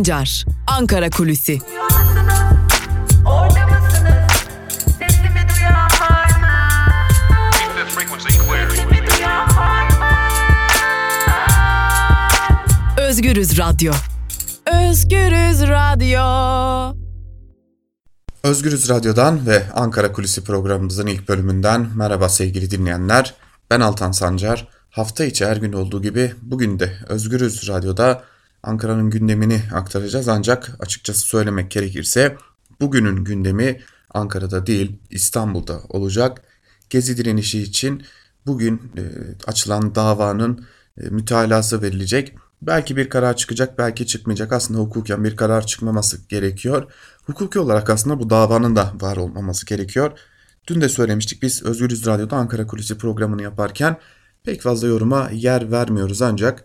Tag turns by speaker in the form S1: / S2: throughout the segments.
S1: Sancar, Ankara Kulüsi. Özgürüz Radyo. Özgürüz Radyo.
S2: Özgürüz Radyo'dan ve Ankara Kulisi programımızın ilk bölümünden merhaba sevgili dinleyenler. Ben Altan Sancar. Hafta içi her gün olduğu gibi bugün de Özgürüz Radyo'da Ankara'nın gündemini aktaracağız. Ancak açıkçası söylemek gerekirse bugünün gündemi Ankara'da değil İstanbul'da olacak. Gezi direnişi için bugün e, açılan davanın e, mütalası verilecek. Belki bir karar çıkacak, belki çıkmayacak. Aslında hukuken bir karar çıkmaması gerekiyor. Hukuki olarak aslında bu davanın da var olmaması gerekiyor. Dün de söylemiştik biz Özgürüz Radyo'da Ankara Kulisi programını yaparken pek fazla yoruma yer vermiyoruz ancak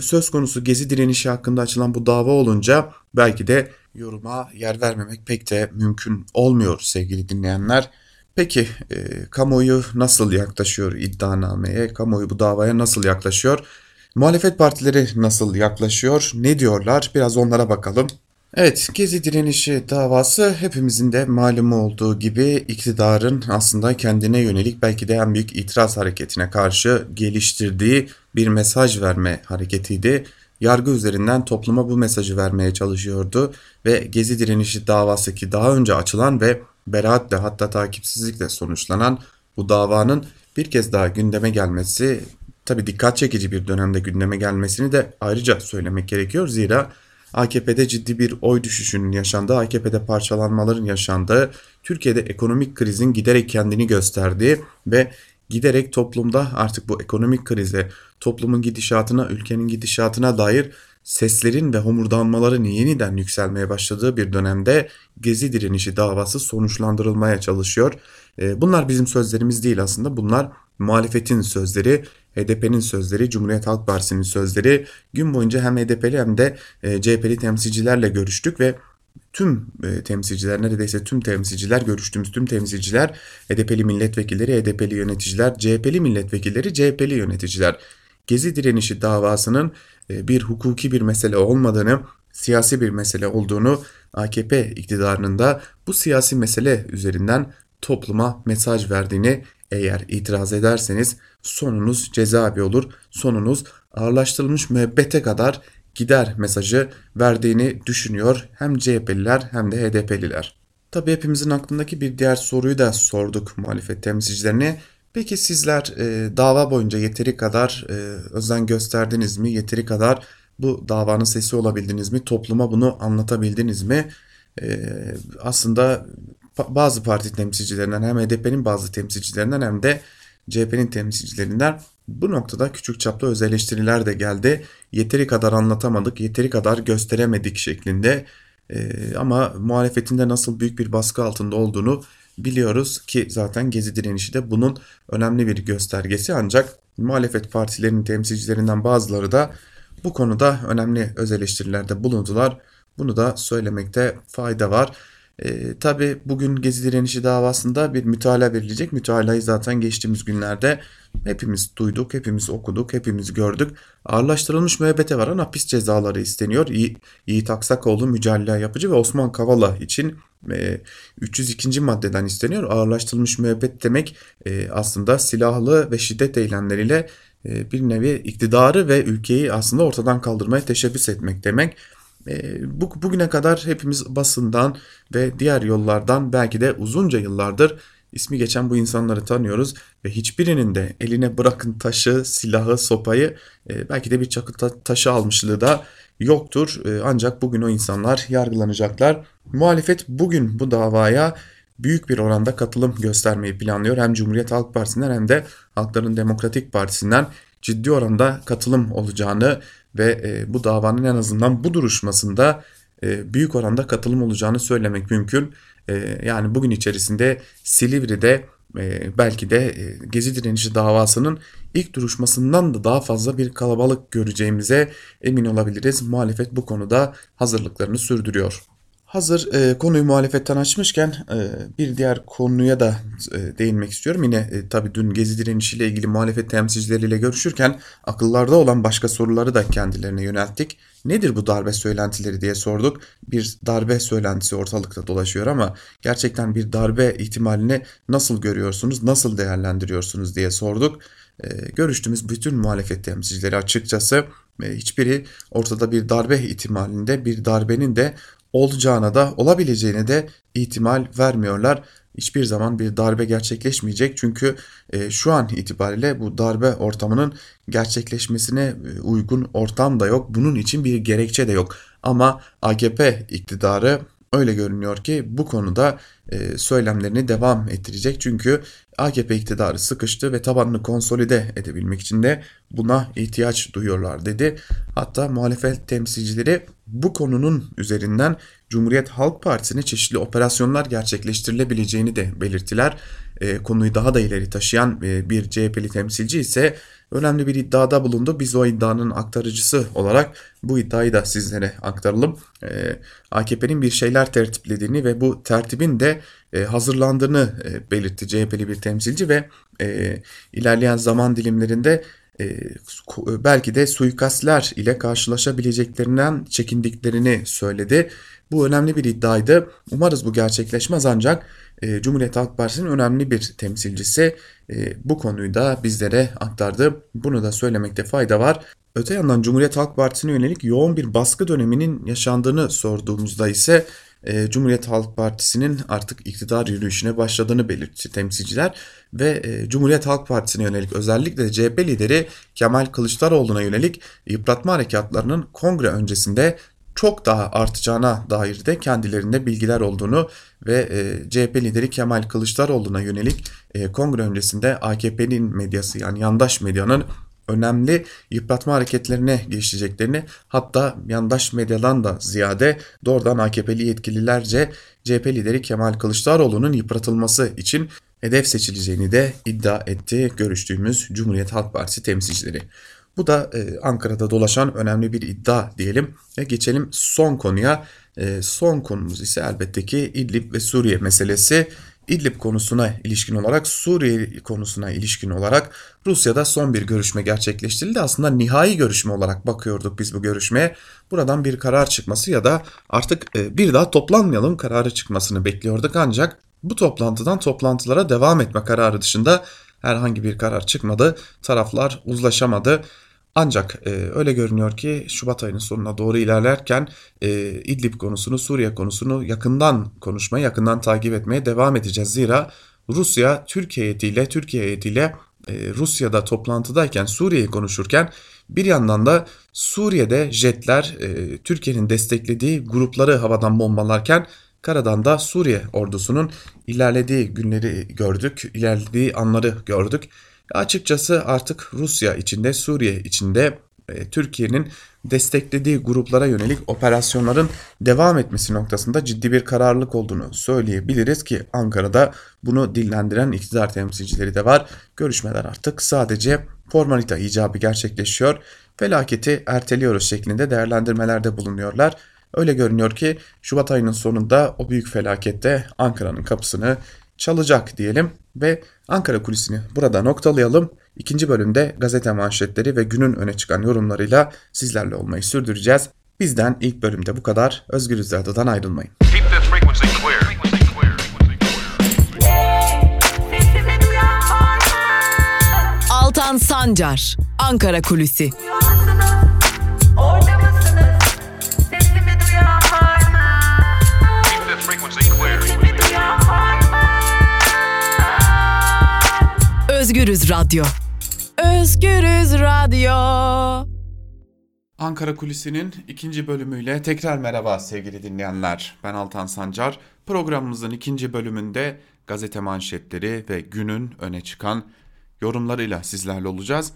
S2: söz konusu gezi direnişi hakkında açılan bu dava olunca belki de yoruma yer vermemek pek de mümkün olmuyor sevgili dinleyenler. Peki e, kamuoyu nasıl yaklaşıyor iddianameye, kamuoyu bu davaya nasıl yaklaşıyor? Muhalefet partileri nasıl yaklaşıyor, ne diyorlar biraz onlara bakalım. Evet, Gezi direnişi davası hepimizin de malumu olduğu gibi iktidarın aslında kendine yönelik belki de en büyük itiraz hareketine karşı geliştirdiği bir mesaj verme hareketiydi. Yargı üzerinden topluma bu mesajı vermeye çalışıyordu ve Gezi direnişi davası ki daha önce açılan ve beraatle hatta takipsizlikle sonuçlanan bu davanın bir kez daha gündeme gelmesi tabi dikkat çekici bir dönemde gündeme gelmesini de ayrıca söylemek gerekiyor. Zira AKP'de ciddi bir oy düşüşünün yaşandığı, AKP'de parçalanmaların yaşandığı, Türkiye'de ekonomik krizin giderek kendini gösterdiği ve giderek toplumda artık bu ekonomik krize, toplumun gidişatına, ülkenin gidişatına dair seslerin ve homurdanmaların yeniden yükselmeye başladığı bir dönemde Gezi direnişi davası sonuçlandırılmaya çalışıyor. Bunlar bizim sözlerimiz değil aslında bunlar muhalefetin sözleri, HDP'nin sözleri, Cumhuriyet Halk Partisi'nin sözleri. Gün boyunca hem HDP'li hem de e, CHP'li temsilcilerle görüştük ve tüm e, temsilciler neredeyse tüm temsilciler görüştüğümüz tüm temsilciler HDP'li milletvekilleri, HDP'li yöneticiler, CHP'li milletvekilleri, CHP'li yöneticiler Gezi direnişi davasının e, bir hukuki bir mesele olmadığını, siyasi bir mesele olduğunu AKP iktidarının da bu siyasi mesele üzerinden topluma mesaj verdiğini eğer itiraz ederseniz sonunuz cezaevi olur. Sonunuz ağırlaştırılmış müebbete kadar gider mesajı verdiğini düşünüyor hem CHP'liler hem de HDP'liler. Tabi hepimizin aklındaki bir diğer soruyu da sorduk muhalefet temsilcilerine. Peki sizler e, dava boyunca yeteri kadar e, özen gösterdiniz mi? Yeteri kadar bu davanın sesi olabildiniz mi? Topluma bunu anlatabildiniz mi? E, aslında bazı parti temsilcilerinden hem HDP'nin bazı temsilcilerinden hem de CHP'nin temsilcilerinden bu noktada küçük çaplı öz eleştiriler de geldi. Yeteri kadar anlatamadık, yeteri kadar gösteremedik şeklinde. Ee, ama muhalefetinde nasıl büyük bir baskı altında olduğunu biliyoruz ki zaten Gezi direnişi de bunun önemli bir göstergesi. Ancak muhalefet partilerinin temsilcilerinden bazıları da bu konuda önemli öz eleştirilerde bulundular. Bunu da söylemekte fayda var. E, Tabi bugün Gezi direnişi davasında bir mütalaa verilecek. Mütalayı zaten geçtiğimiz günlerde hepimiz duyduk, hepimiz okuduk, hepimiz gördük. Ağırlaştırılmış müebbete varan hapis cezaları isteniyor. Yi Yiğit Aksakoğlu mücadele yapıcı ve Osman Kavala için e, 302. maddeden isteniyor. Ağırlaştırılmış müebbet demek e, aslında silahlı ve şiddet eylemleriyle e, bir nevi iktidarı ve ülkeyi aslında ortadan kaldırmaya teşebbüs etmek demek. E, bu, bugüne kadar hepimiz basından ve diğer yollardan belki de uzunca yıllardır ismi geçen bu insanları tanıyoruz ve hiçbirinin de eline bırakın taşı, silahı, sopayı e, belki de bir çakı ta taşı almışlığı da yoktur. E, ancak bugün o insanlar yargılanacaklar. Muhalefet bugün bu davaya büyük bir oranda katılım göstermeyi planlıyor. Hem Cumhuriyet Halk Partisi'nden hem de Halkların Demokratik Partisi'nden ciddi oranda katılım olacağını ve e, bu davanın en azından bu duruşmasında e, büyük oranda katılım olacağını söylemek mümkün. E, yani bugün içerisinde Silivri'de belki de Gezi direnişi davasının ilk duruşmasından da daha fazla bir kalabalık göreceğimize emin olabiliriz. Muhalefet bu konuda hazırlıklarını sürdürüyor. Hazır e, konuyu muhalefetten açmışken e, bir diğer konuya da e, değinmek istiyorum. Yine e, tabii dün Gezi direnişiyle ilgili muhalefet temsilcileriyle görüşürken akıllarda olan başka soruları da kendilerine yönelttik. Nedir bu darbe söylentileri diye sorduk. Bir darbe söylentisi ortalıkta dolaşıyor ama gerçekten bir darbe ihtimalini nasıl görüyorsunuz, nasıl değerlendiriyorsunuz diye sorduk. E, görüştüğümüz bütün muhalefet temsilcileri açıkçası e, hiçbiri ortada bir darbe ihtimalinde bir darbenin de olacağına da olabileceğine de ihtimal vermiyorlar. Hiçbir zaman bir darbe gerçekleşmeyecek çünkü e, şu an itibariyle bu darbe ortamının gerçekleşmesine e, uygun ortam da yok. Bunun için bir gerekçe de yok. Ama AKP iktidarı öyle görünüyor ki bu konuda e, söylemlerini devam ettirecek. Çünkü AKP iktidarı sıkıştı ve tabanını konsolide edebilmek için de buna ihtiyaç duyuyorlar dedi. Hatta muhalefet temsilcileri bu konunun üzerinden Cumhuriyet Halk Partisi'ne çeşitli operasyonlar gerçekleştirilebileceğini de belirttiler. E, konuyu daha da ileri taşıyan e, bir CHP'li temsilci ise önemli bir iddiada bulundu. Biz o iddianın aktarıcısı olarak bu iddiayı da sizlere aktaralım. E, AKP'nin bir şeyler tertiplediğini ve bu tertibin de e, hazırlandığını e, belirtti CHP'li bir temsilci ve e, ilerleyen zaman dilimlerinde belki de suikastler ile karşılaşabileceklerinden çekindiklerini söyledi. Bu önemli bir iddiaydı. Umarız bu gerçekleşmez ancak e, Cumhuriyet Halk Partisi'nin önemli bir temsilcisi e, bu konuyu da bizlere aktardı. Bunu da söylemekte fayda var. Öte yandan Cumhuriyet Halk Partisi'ne yönelik yoğun bir baskı döneminin yaşandığını sorduğumuzda ise e, Cumhuriyet Halk Partisi'nin artık iktidar yürüyüşüne başladığını belirtti temsilciler ve e, Cumhuriyet Halk Partisi'ne yönelik özellikle CHP lideri Kemal Kılıçdaroğlu'na yönelik yıpratma harekatlarının kongre öncesinde çok daha artacağına dair de kendilerinde bilgiler olduğunu ve e, CHP lideri Kemal Kılıçdaroğlu'na yönelik e, kongre öncesinde AKP'nin medyası yani yandaş medyanın önemli yıpratma hareketlerine geçeceklerini hatta yandaş medyadan da ziyade doğrudan AKP'li yetkililerce CHP lideri Kemal Kılıçdaroğlu'nun yıpratılması için hedef seçileceğini de iddia etti görüştüğümüz Cumhuriyet Halk Partisi temsilcileri. Bu da e, Ankara'da dolaşan önemli bir iddia diyelim ve geçelim son konuya. E, son konumuz ise elbette ki İdlib ve Suriye meselesi. İdlib konusuna ilişkin olarak Suriye konusuna ilişkin olarak Rusya'da son bir görüşme gerçekleştirildi. Aslında nihai görüşme olarak bakıyorduk biz bu görüşmeye. Buradan bir karar çıkması ya da artık e, bir daha toplanmayalım kararı çıkmasını bekliyorduk ancak bu toplantıdan toplantılara devam etme kararı dışında herhangi bir karar çıkmadı. Taraflar uzlaşamadı. Ancak e, öyle görünüyor ki Şubat ayının sonuna doğru ilerlerken e, İdlib konusunu, Suriye konusunu yakından konuşmaya, yakından takip etmeye devam edeceğiz. Zira Rusya Türkiye heyetiyle, Türkiye heyetiyle e, Rusya'da toplantıdayken Suriye'yi konuşurken bir yandan da Suriye'de jetler e, Türkiye'nin desteklediği grupları havadan bombalarken karadan da Suriye ordusunun ilerlediği günleri gördük, ilerlediği anları gördük. Açıkçası artık Rusya içinde, Suriye içinde e, Türkiye'nin desteklediği gruplara yönelik operasyonların devam etmesi noktasında ciddi bir kararlılık olduğunu söyleyebiliriz ki Ankara'da bunu dillendiren iktidar temsilcileri de var. Görüşmeler artık sadece formalite icabı gerçekleşiyor. Felaketi erteliyoruz şeklinde değerlendirmelerde bulunuyorlar. Öyle görünüyor ki Şubat ayının sonunda o büyük felakette Ankara'nın kapısını çalacak diyelim ve Ankara kulisini burada noktalayalım. İkinci bölümde gazete manşetleri ve günün öne çıkan yorumlarıyla sizlerle olmayı sürdüreceğiz. Bizden ilk bölümde bu kadar. Özgür Radyo'dan ayrılmayın.
S1: Altan Sancar, Ankara Kulüsi. Özgürüz Radyo. Özgürüz Radyo.
S2: Ankara Kulisi'nin ikinci bölümüyle tekrar merhaba sevgili dinleyenler. Ben Altan Sancar. Programımızın ikinci bölümünde gazete manşetleri ve günün öne çıkan yorumlarıyla sizlerle olacağız.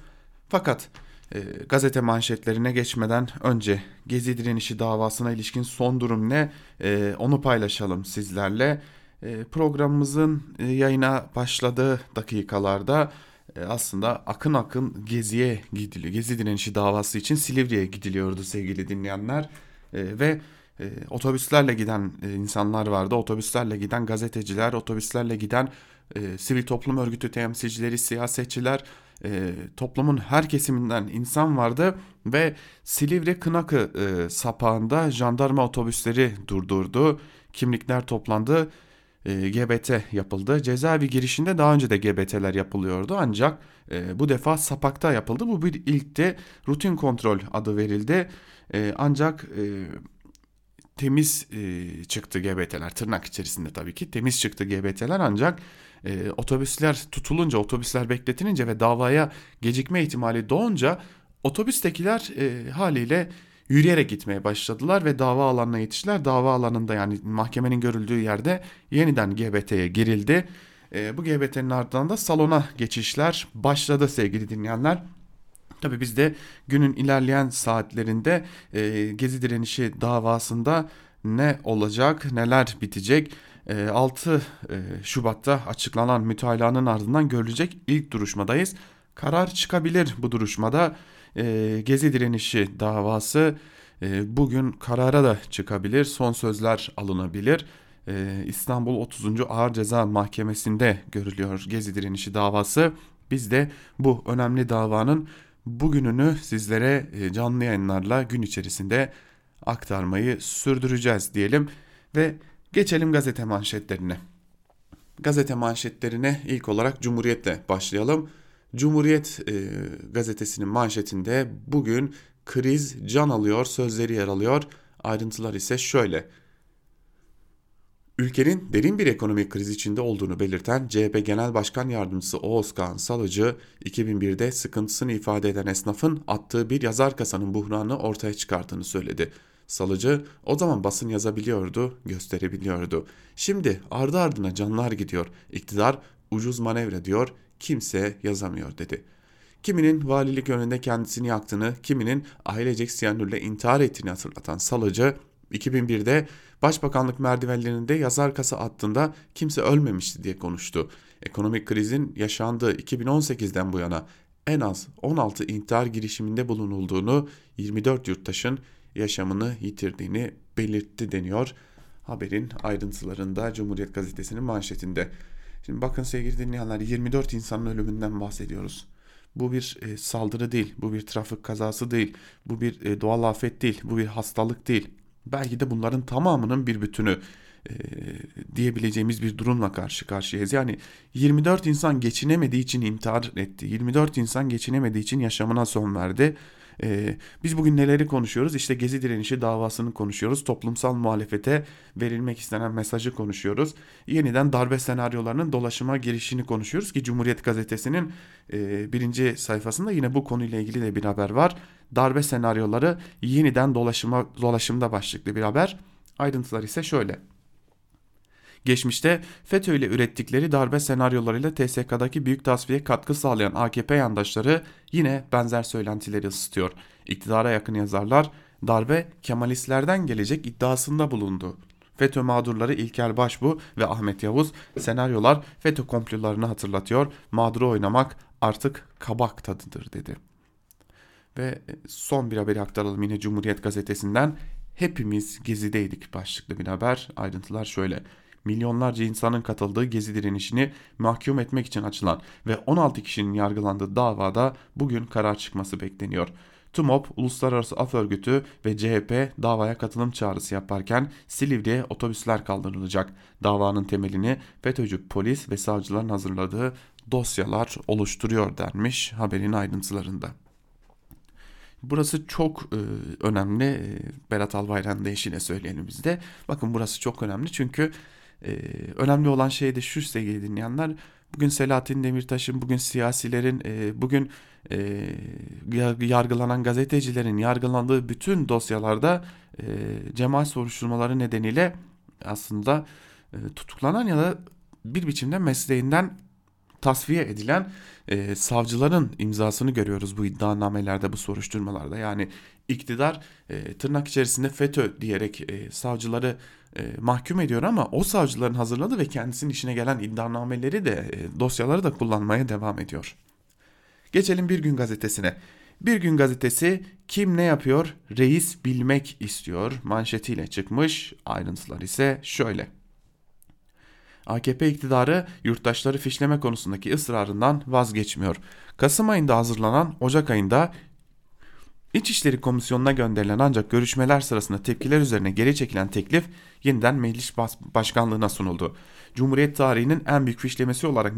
S2: Fakat e, gazete manşetlerine geçmeden önce Gezi direnişi davasına ilişkin son durum ne e, onu paylaşalım sizlerle. E, programımızın e, yayına başladığı dakikalarda e, aslında akın akın Gezi'ye gidiliyor. Gezi direnişi davası için Silivri'ye gidiliyordu sevgili dinleyenler. Ve e, otobüslerle giden insanlar vardı. Otobüslerle giden gazeteciler, otobüslerle giden sivil toplum örgütü temsilcileri, siyasetçiler, toplumun her kesiminden insan vardı ve Silivri Kınakı e, sapağında jandarma otobüsleri durdurdu. Kimlikler toplandı. E, GBT yapıldı. Cezaevi girişinde daha önce de GBT'ler yapılıyordu ancak e, bu defa sapakta yapıldı. Bu bir ilkti. Rutin kontrol adı verildi. E, ancak e, temiz e, çıktı GBT'ler tırnak içerisinde tabii ki temiz çıktı GBT'ler ancak e, otobüsler tutulunca otobüsler bekletilince ve davaya gecikme ihtimali doğunca otobüstekiler e, haliyle yürüyerek gitmeye başladılar ve dava alanına yetiştiler. Dava alanında yani mahkemenin görüldüğü yerde yeniden GBT'ye girildi. E, bu GBT'nin ardından da salona geçişler başladı sevgili dinleyenler. Tabii biz de günün ilerleyen saatlerinde e, Gezi direnişi davasında ne olacak, neler bitecek? E, 6 e, Şubat'ta açıklanan mütalaanın ardından görülecek ilk duruşmadayız. Karar çıkabilir bu duruşmada. E, Gezi direnişi davası e, bugün karara da çıkabilir. Son sözler alınabilir. E, İstanbul 30. Ağır Ceza Mahkemesi'nde görülüyor Gezi direnişi davası. Biz de bu önemli davanın bugününü sizlere e, canlı yayınlarla gün içerisinde aktarmayı sürdüreceğiz diyelim ve geçelim gazete manşetlerine. Gazete manşetlerine ilk olarak Cumhuriyet'le başlayalım. Cumhuriyet e, gazetesinin manşetinde bugün kriz can alıyor sözleri yer alıyor. Ayrıntılar ise şöyle. Ülkenin derin bir ekonomik kriz içinde olduğunu belirten CHP Genel Başkan Yardımcısı Oğuz Kağan Salıcı, 2001'de sıkıntısını ifade eden esnafın attığı bir yazar kasanın buhranını ortaya çıkarttığını söyledi. Salıcı o zaman basın yazabiliyordu, gösterebiliyordu. Şimdi ardı ardına canlar gidiyor. İktidar ucuz manevra diyor, kimse yazamıyor dedi. Kiminin valilik önünde kendisini yaktığını, kiminin ailecek siyanürle intihar ettiğini hatırlatan Salıcı, 2001'de Başbakanlık merdivenlerinde yazar kasa attığında kimse ölmemişti diye konuştu. Ekonomik krizin yaşandığı 2018'den bu yana en az 16 intihar girişiminde bulunulduğunu, 24 yurttaşın yaşamını yitirdiğini belirtti deniyor. Haberin ayrıntılarında Cumhuriyet Gazetesi'nin manşetinde. Şimdi bakın sevgili dinleyenler 24 insanın ölümünden bahsediyoruz. Bu bir e, saldırı değil, bu bir trafik kazası değil, bu bir e, doğal afet değil, bu bir hastalık değil. Belki de bunların tamamının bir bütünü e, diyebileceğimiz bir durumla karşı karşıyayız. Yani 24 insan geçinemediği için intihar etti. 24 insan geçinemediği için yaşamına son verdi. Ee, biz bugün neleri konuşuyoruz? İşte Gezi direnişi davasını konuşuyoruz. Toplumsal muhalefete verilmek istenen mesajı konuşuyoruz. Yeniden darbe senaryolarının dolaşıma girişini konuşuyoruz ki Cumhuriyet Gazetesi'nin e, birinci sayfasında yine bu konuyla ilgili de bir haber var. Darbe senaryoları yeniden dolaşıma dolaşımda başlıklı bir haber. Ayrıntılar ise şöyle. Geçmişte FETÖ ile ürettikleri darbe senaryolarıyla TSK'daki büyük tasfiye katkı sağlayan AKP yandaşları yine benzer söylentileri ısıtıyor. İktidara yakın yazarlar darbe Kemalistlerden gelecek iddiasında bulundu. FETÖ mağdurları İlker Başbu ve Ahmet Yavuz senaryolar FETÖ komplolarını hatırlatıyor. Mağduru oynamak artık kabak tadıdır dedi. Ve son bir haberi aktaralım yine Cumhuriyet Gazetesi'nden. Hepimiz gezideydik başlıklı bir haber. Ayrıntılar şöyle milyonlarca insanın katıldığı gezi direnişini mahkum etmek için açılan ve 16 kişinin yargılandığı davada bugün karar çıkması bekleniyor. TUMOP, Uluslararası Af Örgütü ve CHP davaya katılım çağrısı yaparken Silivri'ye otobüsler kaldırılacak. Davanın temelini FETÖ'cü polis ve savcıların hazırladığı dosyalar oluşturuyor denmiş haberin ayrıntılarında. Burası çok e, önemli. E, Berat Albayrak'ın deyişiyle söyleyelim biz de. Bakın burası çok önemli çünkü ee, önemli olan şey de şu sevgili dinleyenler. Bugün Selahattin Demirtaş'ın, bugün siyasilerin, e, bugün e, yargılanan gazetecilerin yargılandığı bütün dosyalarda e, cemaat soruşturmaları nedeniyle aslında e, tutuklanan ya da bir biçimde mesleğinden tasfiye edilen e, savcıların imzasını görüyoruz bu iddianamelerde, bu soruşturmalarda. Yani iktidar e, tırnak içerisinde FETÖ diyerek e, savcıları e, mahkum ediyor ama o savcıların hazırladığı ve kendisinin işine gelen iddianameleri de e, dosyaları da kullanmaya devam ediyor. Geçelim Bir Gün Gazetesi'ne. Bir gün gazetesi kim ne yapıyor reis bilmek istiyor manşetiyle çıkmış. Ayrıntılar ise şöyle. AKP iktidarı yurttaşları fişleme konusundaki ısrarından vazgeçmiyor. Kasım ayında hazırlanan Ocak ayında İçişleri Komisyonu'na gönderilen ancak görüşmeler sırasında tepkiler üzerine geri çekilen teklif yeniden meclis başkanlığına sunuldu. Cumhuriyet tarihinin en büyük fişlemesi olarak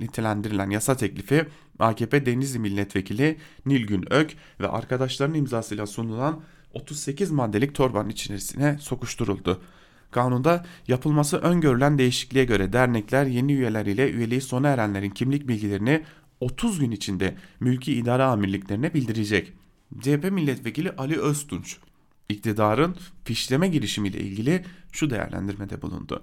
S2: nitelendirilen yasa teklifi AKP Denizli Milletvekili Nilgün Ök ve arkadaşlarının imzasıyla sunulan 38 maddelik torbanın içerisine sokuşturuldu. Kanunda yapılması öngörülen değişikliğe göre dernekler yeni üyeler ile üyeliği sona erenlerin kimlik bilgilerini 30 gün içinde mülki idare amirliklerine bildirecek. CHP milletvekili Ali Öztunç iktidarın fişleme girişimiyle ilgili şu değerlendirmede bulundu.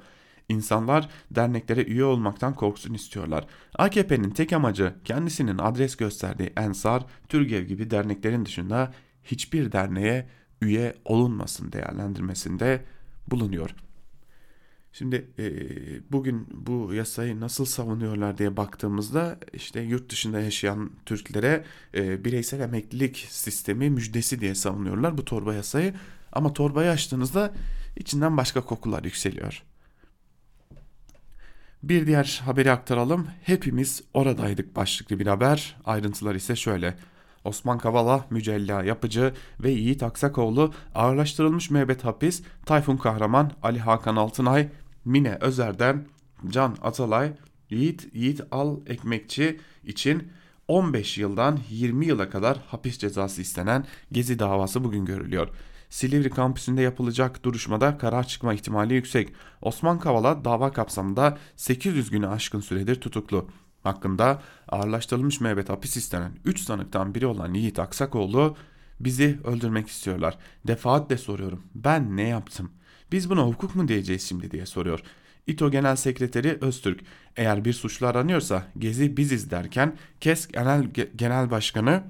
S2: İnsanlar derneklere üye olmaktan korksun istiyorlar. AKP'nin tek amacı kendisinin adres gösterdiği Ensar, Türgev gibi derneklerin dışında hiçbir derneğe üye olunmasın değerlendirmesinde bulunuyor. Şimdi e, bugün bu yasayı nasıl savunuyorlar diye baktığımızda işte yurt dışında yaşayan Türklere e, bireysel emeklilik sistemi müjdesi diye savunuyorlar bu torba yasayı. Ama torbayı açtığınızda içinden başka kokular yükseliyor. Bir diğer haberi aktaralım. Hepimiz oradaydık başlıklı bir haber. Ayrıntılar ise şöyle. Osman Kavala, Mücella Yapıcı ve Yiğit Aksakoğlu ağırlaştırılmış müebbet hapis, Tayfun Kahraman, Ali Hakan Altınay, Mine Özer'den Can Atalay, Yiğit, Yiğit Al Ekmekçi için 15 yıldan 20 yıla kadar hapis cezası istenen Gezi davası bugün görülüyor. Silivri kampüsünde yapılacak duruşmada karar çıkma ihtimali yüksek. Osman Kavala dava kapsamında 800 günü aşkın süredir tutuklu. Hakkında ağırlaştırılmış müebbet hapis istenen 3 sanıktan biri olan Yiğit Aksakoğlu bizi öldürmek istiyorlar. Defaatle soruyorum ben ne yaptım? Biz buna hukuk mu diyeceğiz şimdi diye soruyor. İTO Genel Sekreteri Öztürk eğer bir suçlu aranıyorsa Gezi biziz derken KES Genel, Genel Başkanı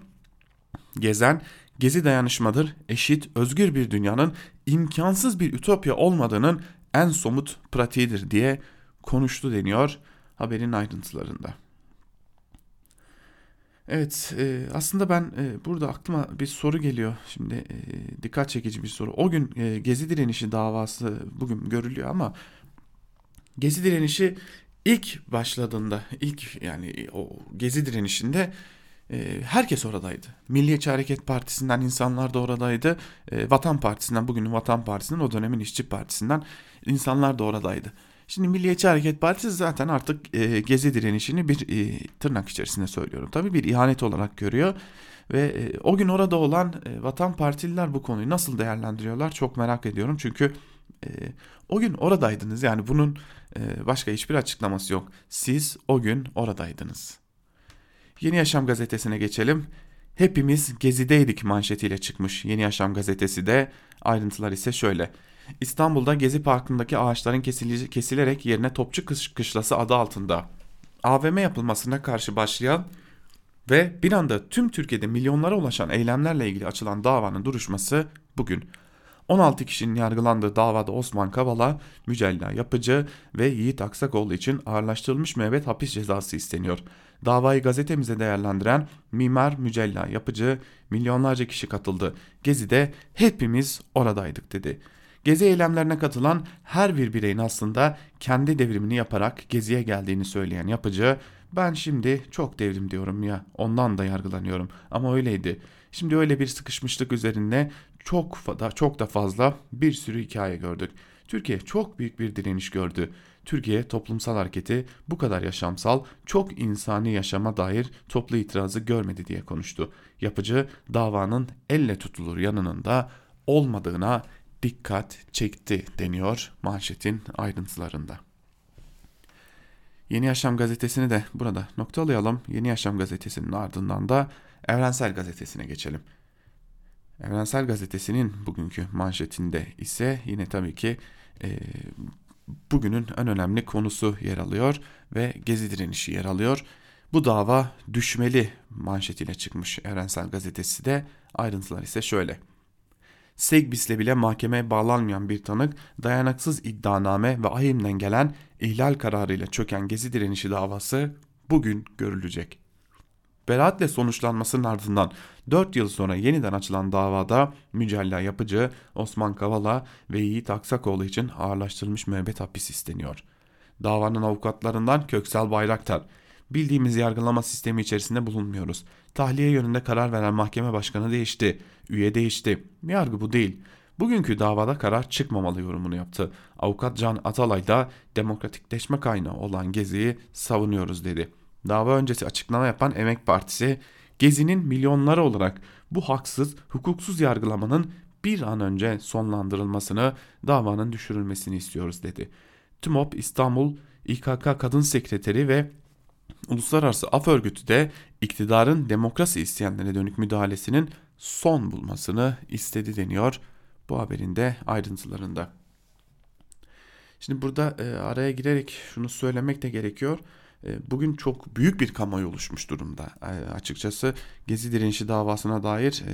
S2: Gezen Gezi dayanışmadır, eşit, özgür bir dünyanın imkansız bir ütopya olmadığının en somut pratiğidir diye konuştu deniyor haberin ayrıntılarında. Evet e, aslında ben e, burada aklıma bir soru geliyor şimdi e, dikkat çekici bir soru. O gün e, Gezi direnişi davası bugün görülüyor ama Gezi direnişi ilk başladığında ilk yani o Gezi direnişinde e, herkes oradaydı. Milliyetçi Hareket Partisi'nden insanlar da oradaydı. E, Vatan Partisi'nden bugünün Vatan Partisi'nden o dönemin İşçi Partisi'nden insanlar da oradaydı. Şimdi Milliyetçi Hareket Partisi zaten artık e, gezi direnişini bir e, tırnak içerisinde söylüyorum. Tabii bir ihanet olarak görüyor. Ve e, o gün orada olan e, Vatan Partililer bu konuyu nasıl değerlendiriyorlar çok merak ediyorum. Çünkü e, o gün oradaydınız yani bunun e, başka hiçbir açıklaması yok. Siz o gün oradaydınız. Yeni Yaşam gazetesine geçelim. Hepimiz gezideydik manşetiyle çıkmış Yeni Yaşam gazetesi de ayrıntılar ise şöyle. İstanbul'da Gezi Parkı'ndaki ağaçların kesilerek yerine Topçu Kışlası adı altında AVM yapılmasına karşı başlayan ve bir anda tüm Türkiye'de milyonlara ulaşan eylemlerle ilgili açılan davanın duruşması bugün. 16 kişinin yargılandığı davada Osman Kavala, Mücella Yapıcı ve Yiğit Aksakoğlu için ağırlaştırılmış müebbet hapis cezası isteniyor. Davayı gazetemize değerlendiren Mimar Mücella Yapıcı milyonlarca kişi katıldı. Gezi'de hepimiz oradaydık dedi. Gezi eylemlerine katılan her bir bireyin aslında kendi devrimini yaparak geziye geldiğini söyleyen yapıcı ben şimdi çok devrim diyorum ya ondan da yargılanıyorum ama öyleydi. Şimdi öyle bir sıkışmışlık üzerinde çok da çok da fazla bir sürü hikaye gördük. Türkiye çok büyük bir direniş gördü. Türkiye toplumsal hareketi bu kadar yaşamsal, çok insani yaşama dair toplu itirazı görmedi diye konuştu. Yapıcı davanın elle tutulur yanının da olmadığına dikkat çekti deniyor manşetin ayrıntılarında. Yeni Yaşam gazetesini de burada noktalayalım. Yeni Yaşam gazetesinin ardından da Evrensel gazetesine geçelim. Evrensel gazetesinin bugünkü manşetinde ise yine tabii ki e, bugünün en önemli konusu yer alıyor ve gezi direnişi yer alıyor. Bu dava düşmeli manşetiyle çıkmış Evrensel gazetesi de ayrıntılar ise şöyle. Segbis'le bile mahkemeye bağlanmayan bir tanık dayanaksız iddianame ve ahimden gelen ihlal kararıyla çöken gezi direnişi davası bugün görülecek. Beraatle sonuçlanmasının ardından 4 yıl sonra yeniden açılan davada Mücella Yapıcı, Osman Kavala ve Yiğit Aksakoğlu için ağırlaştırılmış müebbet hapis isteniyor. Davanın avukatlarından Köksal Bayraktar, Bildiğimiz yargılama sistemi içerisinde bulunmuyoruz. Tahliye yönünde karar veren mahkeme başkanı değişti. Üye değişti. Yargı bu değil. Bugünkü davada karar çıkmamalı yorumunu yaptı. Avukat Can Atalay da demokratikleşme kaynağı olan Gezi'yi savunuyoruz dedi. Dava öncesi açıklama yapan Emek Partisi, Gezi'nin milyonları olarak bu haksız, hukuksuz yargılamanın bir an önce sonlandırılmasını, davanın düşürülmesini istiyoruz dedi. TÜMOP İstanbul İKK Kadın Sekreteri ve Uluslararası Af Örgütü de iktidarın demokrasi isteyenlere dönük müdahalesinin son bulmasını istedi deniyor bu haberin de ayrıntılarında. Şimdi burada e, araya girerek şunu söylemek de gerekiyor. E, bugün çok büyük bir kamuoyu oluşmuş durumda. E, açıkçası Gezi direnişi davasına dair e,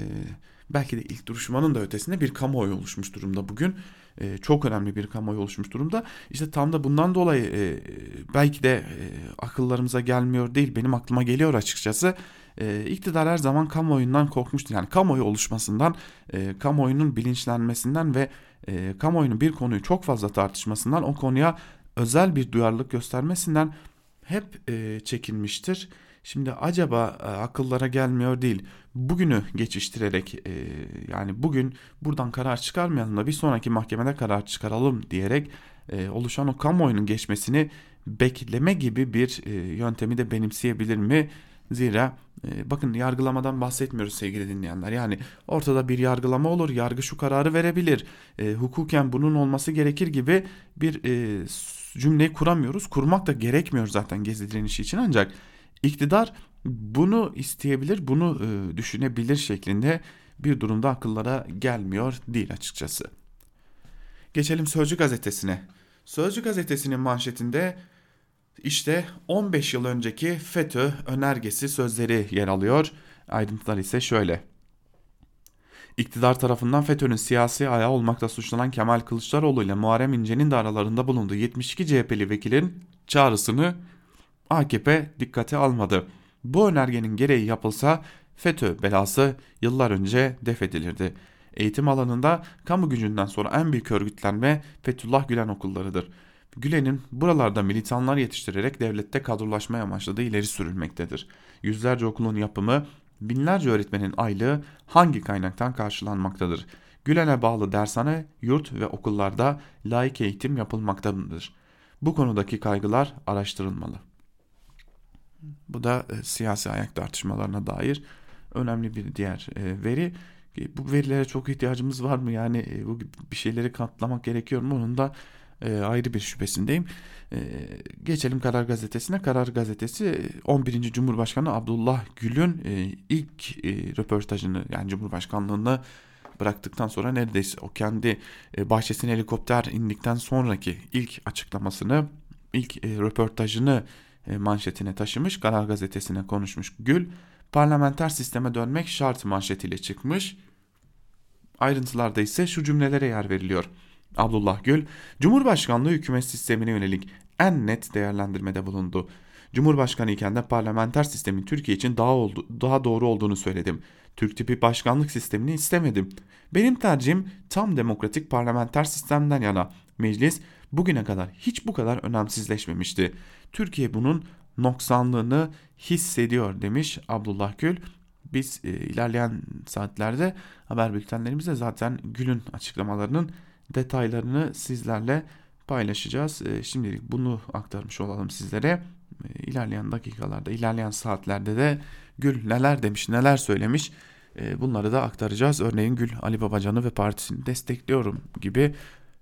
S2: belki de ilk duruşmanın da ötesinde bir kamuoyu oluşmuş durumda bugün. E, çok önemli bir kamuoyu oluşmuş durumda. İşte tam da bundan dolayı e, belki de e, akıllarımıza gelmiyor değil benim aklıma geliyor açıkçası. E, iktidar her zaman kamuoyundan korkmuştur. Yani kamuoyu oluşmasından, e, kamuoyunun bilinçlenmesinden ve e, kamuoyunun bir konuyu çok fazla tartışmasından o konuya özel bir duyarlılık göstermesinden hep e, çekinmiştir. Şimdi acaba e, akıllara gelmiyor değil. Bugünü geçiştirerek e, yani bugün buradan karar çıkarmayalım da bir sonraki mahkemede karar çıkaralım diyerek e, oluşan o kamuoyunun geçmesini bekleme gibi bir yöntemi de benimseyebilir mi? Zira bakın yargılamadan bahsetmiyoruz sevgili dinleyenler. Yani ortada bir yargılama olur, yargı şu kararı verebilir, e, hukuken bunun olması gerekir gibi bir e, cümleyi kuramıyoruz. Kurmak da gerekmiyor zaten gezi direnişi için ancak iktidar bunu isteyebilir, bunu e, düşünebilir şeklinde bir durumda akıllara gelmiyor değil açıkçası. Geçelim Sözcü gazetesine. Sözcü gazetesinin manşetinde işte 15 yıl önceki FETÖ önergesi sözleri yer alıyor. Ayrıntılar ise şöyle. İktidar tarafından FETÖ'nün siyasi ayağı olmakla suçlanan Kemal Kılıçdaroğlu ile Muharrem İnce'nin de aralarında bulunduğu 72 CHP'li vekilin çağrısını AKP dikkate almadı. Bu önergenin gereği yapılsa FETÖ belası yıllar önce def edilirdi. Eğitim alanında kamu gücünden sonra en büyük örgütlenme Fethullah Gülen okullarıdır. Gülen'in buralarda militanlar yetiştirerek devlette kadrolaşmaya amaçladığı ileri sürülmektedir. Yüzlerce okulun yapımı, binlerce öğretmenin aylığı hangi kaynaktan karşılanmaktadır? Gülen'e bağlı dershane, yurt ve okullarda layık eğitim yapılmaktadır. Bu konudaki kaygılar araştırılmalı. Bu da e, siyasi ayak tartışmalarına dair önemli bir diğer e, veri. E, bu verilere çok ihtiyacımız var mı? Yani e, bu bir şeyleri katlamak gerekiyor mu? Onun da e, ayrı bir şüphesindeyim. E, geçelim Karar Gazetesi'ne. Karar Gazetesi 11. Cumhurbaşkanı Abdullah Gül'ün e, ilk e, röportajını yani Cumhurbaşkanlığını bıraktıktan sonra neredeyse o kendi e, bahçesine helikopter indikten sonraki ilk açıklamasını, ilk e, röportajını e, manşetine taşımış. Karar Gazetesi'ne konuşmuş Gül. Parlamenter sisteme dönmek şart manşetiyle çıkmış. Ayrıntılarda ise şu cümlelere yer veriliyor. Abdullah Gül, Cumhurbaşkanlığı hükümet sistemine yönelik en net değerlendirmede bulundu. Cumhurbaşkanı iken de parlamenter sistemin Türkiye için daha, oldu, daha doğru olduğunu söyledim. Türk tipi başkanlık sistemini istemedim. Benim tercihim tam demokratik parlamenter sistemden yana. Meclis bugüne kadar hiç bu kadar önemsizleşmemişti. Türkiye bunun noksanlığını hissediyor demiş Abdullah Gül. Biz e, ilerleyen saatlerde haber bültenlerimizde zaten Gül'ün açıklamalarının detaylarını sizlerle paylaşacağız. E, şimdilik bunu aktarmış olalım sizlere. E, ilerleyen dakikalarda, ilerleyen saatlerde de Gül neler demiş, neler söylemiş e, bunları da aktaracağız. Örneğin Gül Ali Babacan'ı ve partisini destekliyorum gibi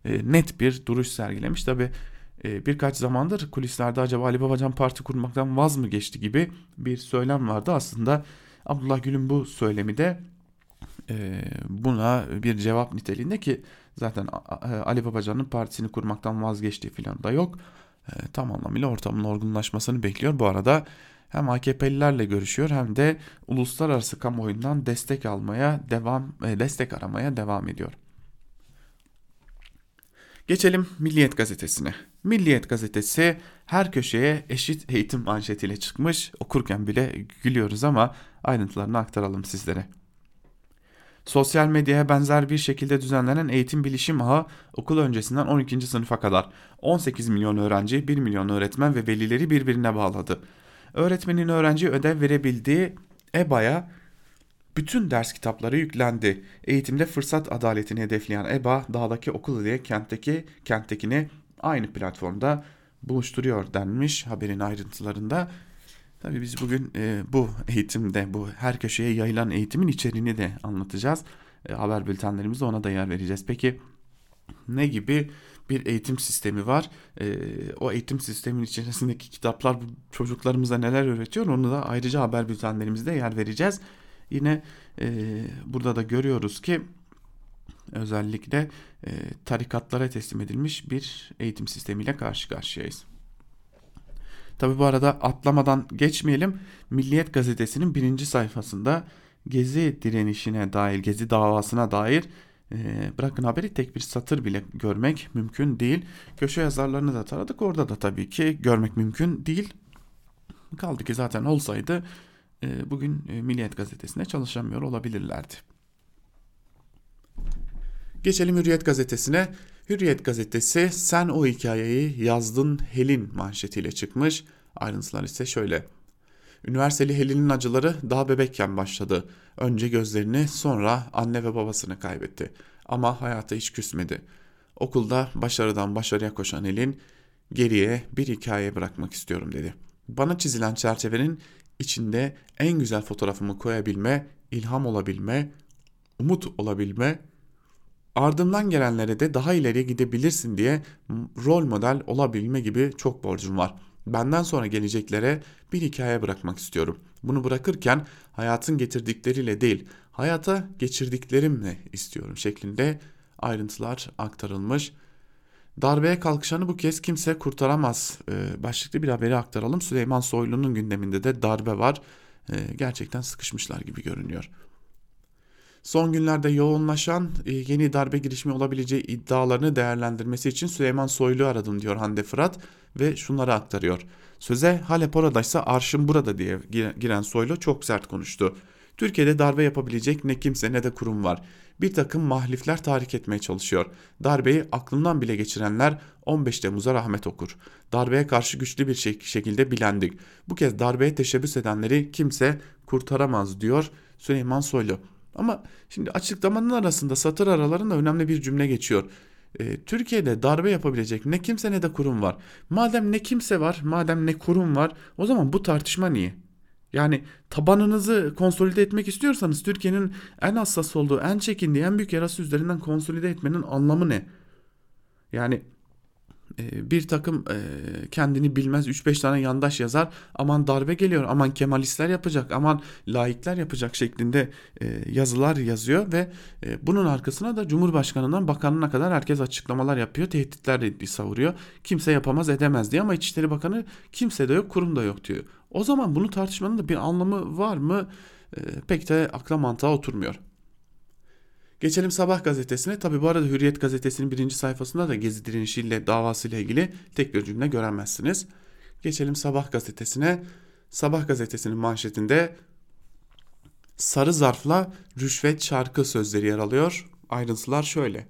S2: e, net bir duruş sergilemiş. Tabi e, birkaç zamandır kulislerde acaba Ali Babacan parti kurmaktan vaz mı geçti gibi bir söylem vardı. Aslında Abdullah Gül'ün bu söylemi de e, buna bir cevap niteliğinde ki zaten Ali Babacan'ın partisini kurmaktan vazgeçtiği falan da yok. E, tam anlamıyla ortamın olgunlaşmasını bekliyor. Bu arada hem AKP'lilerle görüşüyor hem de uluslararası kamuoyundan destek almaya devam e, destek aramaya devam ediyor. Geçelim Milliyet gazetesine. Milliyet gazetesi her köşeye eşit eğitim manşetiyle çıkmış. Okurken bile gülüyoruz ama ayrıntılarını aktaralım sizlere. Sosyal medyaya benzer bir şekilde düzenlenen eğitim bilişim ağı okul öncesinden 12. sınıfa kadar 18 milyon öğrenci, 1 milyon öğretmen ve velileri birbirine bağladı. Öğretmenin öğrenciye ödev verebildiği EBA'ya bütün ders kitapları yüklendi. Eğitimde fırsat adaletini hedefleyen EBA, dağdaki okul ile kentteki kenttekini aynı platformda buluşturuyor denmiş haberin ayrıntılarında. Tabii biz bugün e, bu eğitimde bu her köşeye yayılan eğitimin içeriğini de anlatacağız. E, haber bültenlerimizde ona da yer vereceğiz. Peki ne gibi bir eğitim sistemi var? E, o eğitim sistemin içerisindeki kitaplar çocuklarımıza neler öğretiyor onu da ayrıca haber bültenlerimizde yer vereceğiz. Yine e, burada da görüyoruz ki özellikle e, tarikatlara teslim edilmiş bir eğitim sistemiyle karşı karşıyayız. Tabi bu arada atlamadan geçmeyelim. Milliyet gazetesinin birinci sayfasında Gezi direnişine dair, Gezi davasına dair e, bırakın haberi tek bir satır bile görmek mümkün değil. Köşe yazarlarını da taradık. Orada da tabii ki görmek mümkün değil. Kaldı ki zaten olsaydı e, bugün e, Milliyet gazetesinde çalışamıyor olabilirlerdi. Geçelim Hürriyet gazetesine. Hürriyet gazetesi sen o hikayeyi yazdın Helin manşetiyle çıkmış. Ayrıntılar ise şöyle. Üniversiteli Helin'in acıları daha bebekken başladı. Önce gözlerini sonra anne ve babasını kaybetti. Ama hayata hiç küsmedi. Okulda başarıdan başarıya koşan Helin geriye bir hikaye bırakmak istiyorum dedi. Bana çizilen çerçevenin içinde en güzel fotoğrafımı koyabilme, ilham olabilme, umut olabilme ardımdan gelenlere de daha ileriye gidebilirsin diye rol model olabilme gibi çok borcum var. Benden sonra geleceklere bir hikaye bırakmak istiyorum. Bunu bırakırken hayatın getirdikleriyle değil, hayata geçirdiklerimle istiyorum şeklinde ayrıntılar aktarılmış. Darbeye kalkışanı bu kez kimse kurtaramaz. Ee, başlıklı bir haberi aktaralım. Süleyman Soylu'nun gündeminde de darbe var. Ee, gerçekten sıkışmışlar gibi görünüyor. Son günlerde yoğunlaşan e, yeni darbe girişimi olabileceği iddialarını değerlendirmesi için Süleyman Soylu aradım diyor Hande Fırat ve şunları aktarıyor. Söze Halep oradaysa arşın burada diye giren Soylu çok sert konuştu. Türkiye'de darbe yapabilecek ne kimse ne de kurum var. Bir takım mahlifler tahrik etmeye çalışıyor. Darbeyi aklından bile geçirenler 15 Temmuz'a rahmet okur. Darbeye karşı güçlü bir şekilde bilendik. Bu kez darbeye teşebbüs edenleri kimse kurtaramaz diyor Süleyman Soylu. Ama şimdi açıklamanın arasında satır aralarında önemli bir cümle geçiyor. E, Türkiye'de darbe yapabilecek ne kimse ne de kurum var. Madem ne kimse var, madem ne kurum var, o zaman bu tartışma niye? Yani tabanınızı konsolide etmek istiyorsanız Türkiye'nin en hassas olduğu, en çekindiği, en büyük yarası üzerinden konsolide etmenin anlamı ne? Yani bir takım e, kendini bilmez 3-5 tane yandaş yazar aman darbe geliyor aman kemalistler yapacak aman laikler yapacak şeklinde e, yazılar yazıyor ve e, bunun arkasına da Cumhurbaşkanından bakanına kadar herkes açıklamalar yapıyor tehditler savuruyor kimse yapamaz edemez diye ama İçişleri Bakanı kimse de yok kurum da yok diyor. O zaman bunu tartışmanın da bir anlamı var mı pek de akla mantığa oturmuyor. Geçelim Sabah gazetesine. Tabi bu arada Hürriyet gazetesinin birinci sayfasında da Gezi direnişiyle davasıyla ilgili tek bir cümle göremezsiniz. Geçelim Sabah gazetesine. Sabah gazetesinin manşetinde sarı zarfla rüşvet şarkı sözleri yer alıyor. Ayrıntılar şöyle.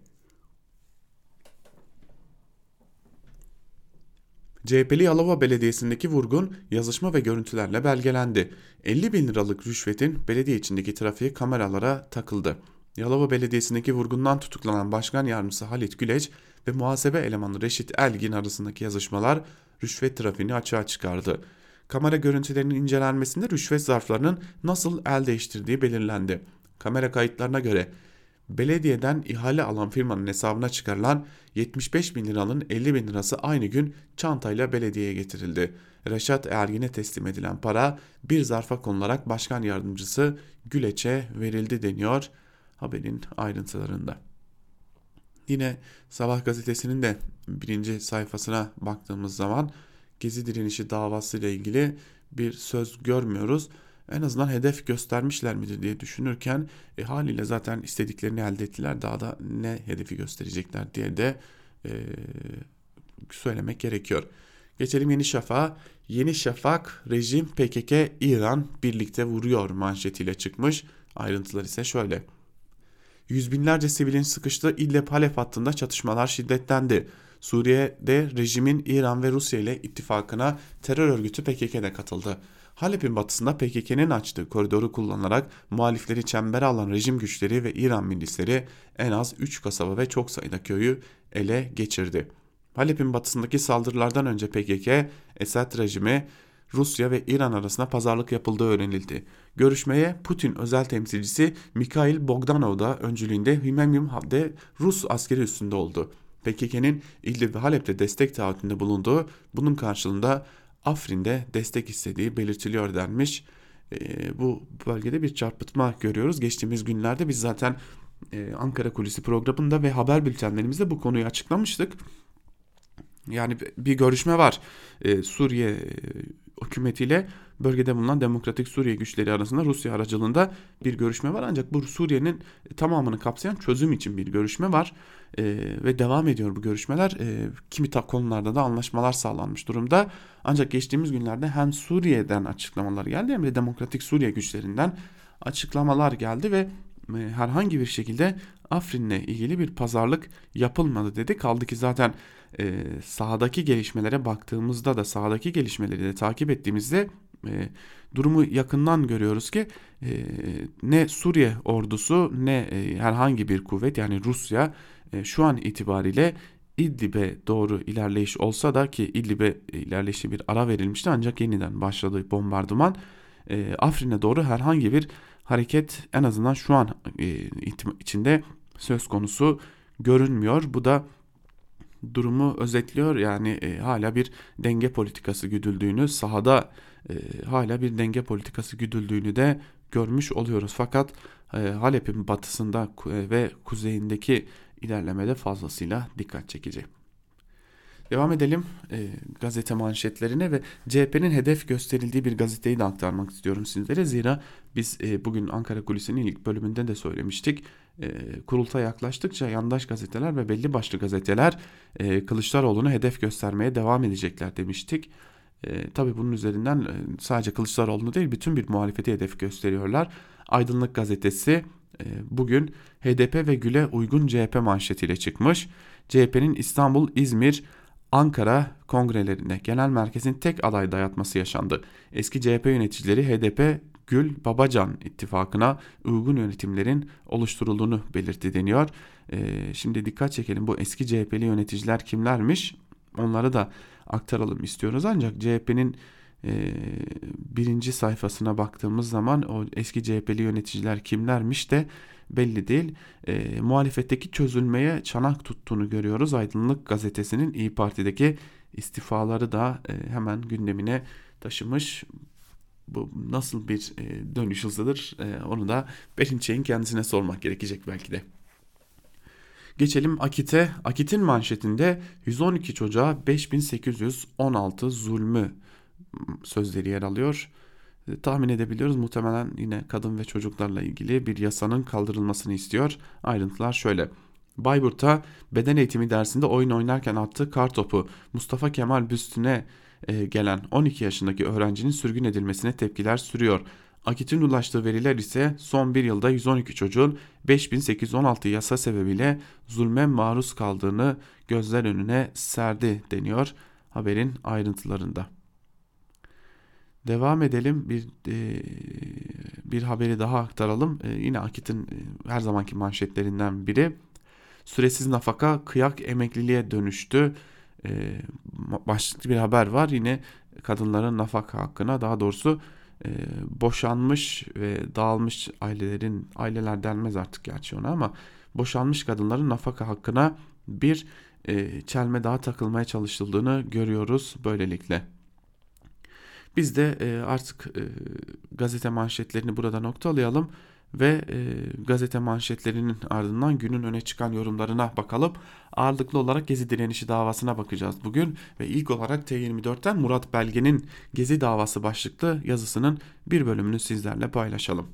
S2: CHP'li Yalova Belediyesi'ndeki vurgun yazışma ve görüntülerle belgelendi. 50 bin liralık rüşvetin belediye içindeki trafiğe kameralara takıldı. Yalova Belediyesi'ndeki vurgundan tutuklanan Başkan Yardımcısı Halit Güleç ve muhasebe elemanı Reşit Elgin arasındaki yazışmalar rüşvet trafiğini açığa çıkardı. Kamera görüntülerinin incelenmesinde rüşvet zarflarının nasıl el değiştirdiği belirlendi. Kamera kayıtlarına göre belediyeden ihale alan firmanın hesabına çıkarılan 75 bin liranın 50 bin lirası aynı gün çantayla belediyeye getirildi. Reşat Ergin'e teslim edilen para bir zarfa konularak başkan yardımcısı Güleç'e verildi deniyor haberin ayrıntılarında. Yine Sabah gazetesinin de birinci sayfasına baktığımız zaman Gezi direnişi davası ile ilgili bir söz görmüyoruz. En azından hedef göstermişler midir diye düşünürken e, haliyle zaten istediklerini elde ettiler. Daha da ne hedefi gösterecekler diye de e, söylemek gerekiyor. Geçelim Yeni Şafak'a. Yeni Şafak rejim PKK İran birlikte vuruyor manşetiyle çıkmış. Ayrıntılar ise şöyle. Yüz binlerce sivilin sıkıştığı İdlib Halep hattında çatışmalar şiddetlendi. Suriye'de rejimin İran ve Rusya ile ittifakına terör örgütü PKK'de katıldı. Halep'in batısında PKK'nin açtığı koridoru kullanarak muhalifleri çembere alan rejim güçleri ve İran milisleri en az 3 kasaba ve çok sayıda köyü ele geçirdi. Halep'in batısındaki saldırılardan önce PKK, Esad rejimi Rusya ve İran arasında pazarlık yapıldığı öğrenildi. Görüşmeye Putin özel temsilcisi Mikhail Bogdanov da öncülüğünde Himemim'de Rus askeri üstünde oldu. PKK'nin İdlib ve Halep'te destek taahhütünde bulunduğu bunun karşılığında Afrin'de destek istediği belirtiliyor denmiş. E, bu bölgede bir çarpıtma görüyoruz. Geçtiğimiz günlerde biz zaten e, Ankara Kulisi programında ve haber bültenlerimizde bu konuyu açıklamıştık. Yani bir görüşme var. Ee, Suriye e, hükümetiyle bölgede bulunan Demokratik Suriye güçleri arasında Rusya aracılığında bir görüşme var. Ancak bu Suriye'nin tamamını kapsayan çözüm için bir görüşme var. E, ve devam ediyor bu görüşmeler. E, kimi konularda da anlaşmalar sağlanmış durumda. Ancak geçtiğimiz günlerde hem Suriye'den açıklamalar geldi hem de Demokratik Suriye güçlerinden açıklamalar geldi ve e, herhangi bir şekilde Afrin'le ilgili bir pazarlık yapılmadı dedi. Kaldı ki zaten e, sahadaki gelişmelere baktığımızda da sahadaki gelişmeleri de takip ettiğimizde e, durumu yakından görüyoruz ki e, ne Suriye ordusu ne e, herhangi bir kuvvet yani Rusya e, şu an itibariyle İdlib'e doğru ilerleyiş olsa da ki İdlib'e ilerleyişe bir ara verilmişti ancak yeniden başladı bombardıman. E, Afrin'e doğru herhangi bir hareket en azından şu an e, içinde söz konusu görünmüyor. Bu da durumu özetliyor. Yani e, hala bir denge politikası güdüldüğünü, sahada e, hala bir denge politikası güdüldüğünü de görmüş oluyoruz. Fakat e, Halep'in batısında e, ve kuzeyindeki ilerlemede fazlasıyla dikkat çekici. Devam edelim e, gazete manşetlerine ve CHP'nin hedef gösterildiği bir gazeteyi de aktarmak istiyorum sizlere. Zira biz e, bugün Ankara Kulisi'nin ilk bölümünde de söylemiştik. E, kurultay yaklaştıkça yandaş gazeteler ve belli başlı gazeteler e, Kılıçdaroğlu'nu hedef göstermeye devam edecekler demiştik. E, tabii bunun üzerinden e, sadece Kılıçdaroğlu'nu değil bütün bir muhalefeti hedef gösteriyorlar. Aydınlık gazetesi e, bugün HDP ve Gül'e uygun CHP manşetiyle çıkmış. CHP'nin İstanbul, İzmir, Ankara kongrelerinde genel merkezin tek aday dayatması yaşandı. Eski CHP yöneticileri HDP Gül Babacan ittifakına uygun yönetimlerin oluşturulduğunu belirtti deniyor. Ee, şimdi dikkat çekelim bu eski CHP'li yöneticiler kimlermiş? Onları da aktaralım istiyoruz ancak CHP'nin e, birinci sayfasına baktığımız zaman o eski CHP'li yöneticiler kimlermiş de belli değil. E, muhalefetteki çözülmeye çanak tuttuğunu görüyoruz. Aydınlık gazetesinin İyi Parti'deki istifaları da e, hemen gündemine taşımış. Bu nasıl bir e, dönüş hızıdır e, onu da Perinçek'in kendisine sormak gerekecek belki de. Geçelim Akit'e. Akit'in manşetinde 112 çocuğa 5816 zulmü sözleri yer alıyor. E, tahmin edebiliyoruz muhtemelen yine kadın ve çocuklarla ilgili bir yasanın kaldırılmasını istiyor. Ayrıntılar şöyle. Bayburt'ta beden eğitimi dersinde oyun oynarken attığı kar topu Mustafa Kemal büstüne e, gelen 12 yaşındaki öğrencinin sürgün edilmesine tepkiler sürüyor. Akit'in ulaştığı veriler ise son bir yılda 112 çocuğun 5816 yasa sebebiyle zulme maruz kaldığını gözler önüne serdi deniyor haberin ayrıntılarında. Devam edelim bir e, bir haberi daha aktaralım. E, yine Akit'in e, her zamanki manşetlerinden biri. Süresiz nafaka kıyak emekliliğe dönüştü. E, başlıklı bir haber var. Yine kadınların nafaka hakkına daha doğrusu e, boşanmış ve dağılmış ailelerin aileler denmez artık gerçi ona ama boşanmış kadınların nafaka hakkına bir e, çelme daha takılmaya çalışıldığını görüyoruz böylelikle. Biz de e, artık e, gazete manşetlerini burada noktalayalım ve e, gazete manşetlerinin ardından günün öne çıkan yorumlarına bakalım. Ağırlıklı olarak Gezi direnişi davasına bakacağız bugün ve ilk olarak T24'ten Murat Belge'nin Gezi davası başlıklı yazısının bir bölümünü sizlerle paylaşalım.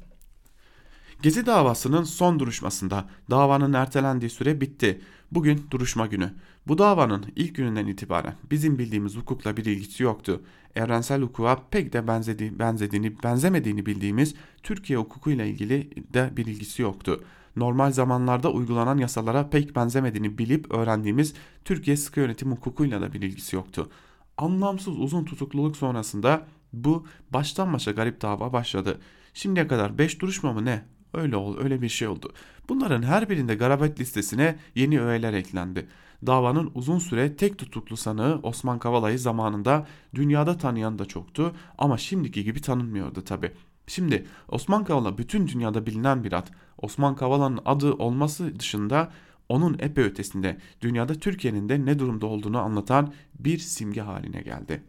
S2: Gezi davasının son duruşmasında davanın ertelendiği süre bitti. Bugün duruşma günü. Bu davanın ilk gününden itibaren bizim bildiğimiz hukukla bir ilgisi yoktu. Evrensel hukuka pek de benzedi, benzediğini, benzemediğini bildiğimiz Türkiye hukukuyla ilgili de bir ilgisi yoktu. Normal zamanlarda uygulanan yasalara pek benzemediğini bilip öğrendiğimiz Türkiye sıkı yönetim hukukuyla da bir ilgisi yoktu. Anlamsız uzun tutukluluk sonrasında bu baştan başa garip dava başladı. Şimdiye kadar 5 duruşma mı ne? Öyle ol, öyle bir şey oldu. Bunların her birinde garabet listesine yeni öğeler eklendi. Davanın uzun süre tek tutuklu sanığı Osman Kavala'yı zamanında dünyada tanıyan da çoktu ama şimdiki gibi tanınmıyordu tabi. Şimdi Osman Kavala bütün dünyada bilinen bir ad. Osman Kavala'nın adı olması dışında onun epey ötesinde dünyada Türkiye'nin de ne durumda olduğunu anlatan bir simge haline geldi.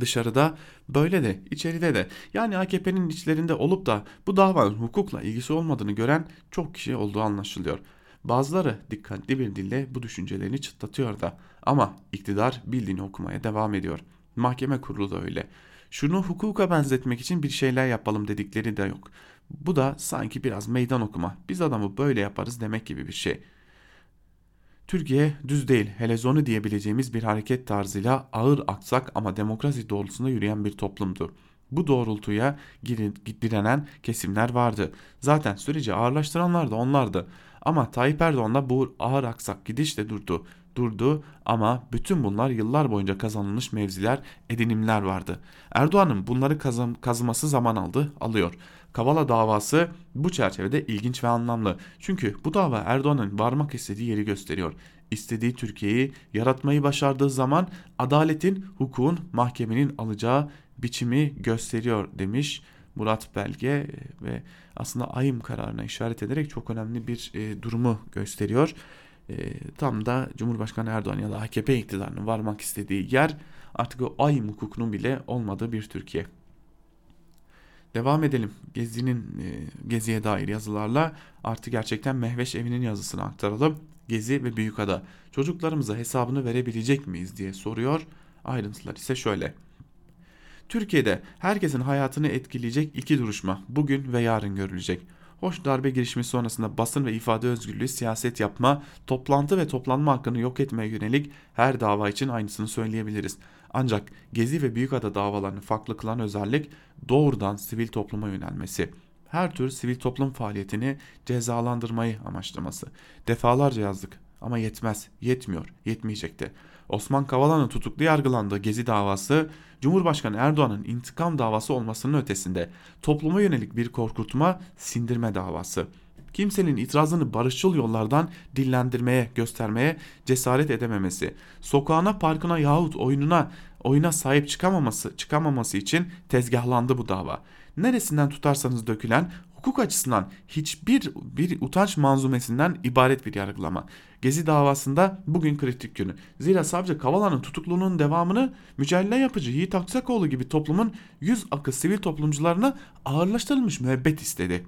S2: Dışarıda böyle de içeride de yani AKP'nin içlerinde olup da bu davanın hukukla ilgisi olmadığını gören çok kişi olduğu anlaşılıyor. Bazıları dikkatli bir dille bu düşüncelerini çıtlatıyor da ama iktidar bildiğini okumaya devam ediyor. Mahkeme kurulu da öyle. Şunu hukuka benzetmek için bir şeyler yapalım dedikleri de yok. Bu da sanki biraz meydan okuma. Biz adamı böyle yaparız demek gibi bir şey. Türkiye düz değil, helezonu diyebileceğimiz bir hareket tarzıyla ağır aksak ama demokrasi doğrultusunda yürüyen bir toplumdu. Bu doğrultuya direnen kesimler vardı. Zaten süreci ağırlaştıranlar da onlardı. Ama Tayyip Erdoğan bu ağır aksak gidişle durdu. Durdu ama bütün bunlar yıllar boyunca kazanılmış mevziler, edinimler vardı. Erdoğan'ın bunları kazım, kazıması zaman aldı, alıyor. Kavala davası bu çerçevede ilginç ve anlamlı. Çünkü bu dava Erdoğan'ın varmak istediği yeri gösteriyor. İstediği Türkiye'yi yaratmayı başardığı zaman adaletin, hukukun, mahkemenin alacağı biçimi gösteriyor demiş Murat Belge ve aslında ayım kararına işaret ederek çok önemli bir e, durumu gösteriyor. E, tam da Cumhurbaşkanı Erdoğan ya da AKP iktidarının varmak istediği yer artık o ayım hukukunun bile olmadığı bir Türkiye. Devam edelim. Gezi'nin e, Gezi'ye dair yazılarla artı gerçekten Mehveş evinin yazısını aktaralım. Gezi ve Büyükada çocuklarımıza hesabını verebilecek miyiz diye soruyor. Ayrıntılar ise şöyle. Türkiye'de herkesin hayatını etkileyecek iki duruşma bugün ve yarın görülecek. Hoş darbe girişimi sonrasında basın ve ifade özgürlüğü, siyaset yapma, toplantı ve toplanma hakkını yok etmeye yönelik her dava için aynısını söyleyebiliriz. Ancak Gezi ve Büyükada davalarını farklı kılan özellik doğrudan sivil topluma yönelmesi. Her tür sivil toplum faaliyetini cezalandırmayı amaçlaması. Defalarca yazdık ama yetmez, yetmiyor, yetmeyecekti. Osman Kavala'nın tutuklu yargılandığı Gezi davası Cumhurbaşkanı Erdoğan'ın intikam davası olmasının ötesinde topluma yönelik bir korkutma, sindirme davası. Kimsenin itirazını barışçıl yollardan dillendirmeye, göstermeye cesaret edememesi, sokağına, parkına yahut oyununa, oyuna sahip çıkamaması, çıkamaması için tezgahlandı bu dava. Neresinden tutarsanız dökülen hukuk açısından hiçbir bir utanç manzumesinden ibaret bir yargılama. Gezi davasında bugün kritik günü. Zira savcı Kavala'nın tutukluluğunun devamını mücadele yapıcı Yiğit Aksakoğlu gibi toplumun yüz akı sivil toplumcularına ağırlaştırılmış müebbet istedi.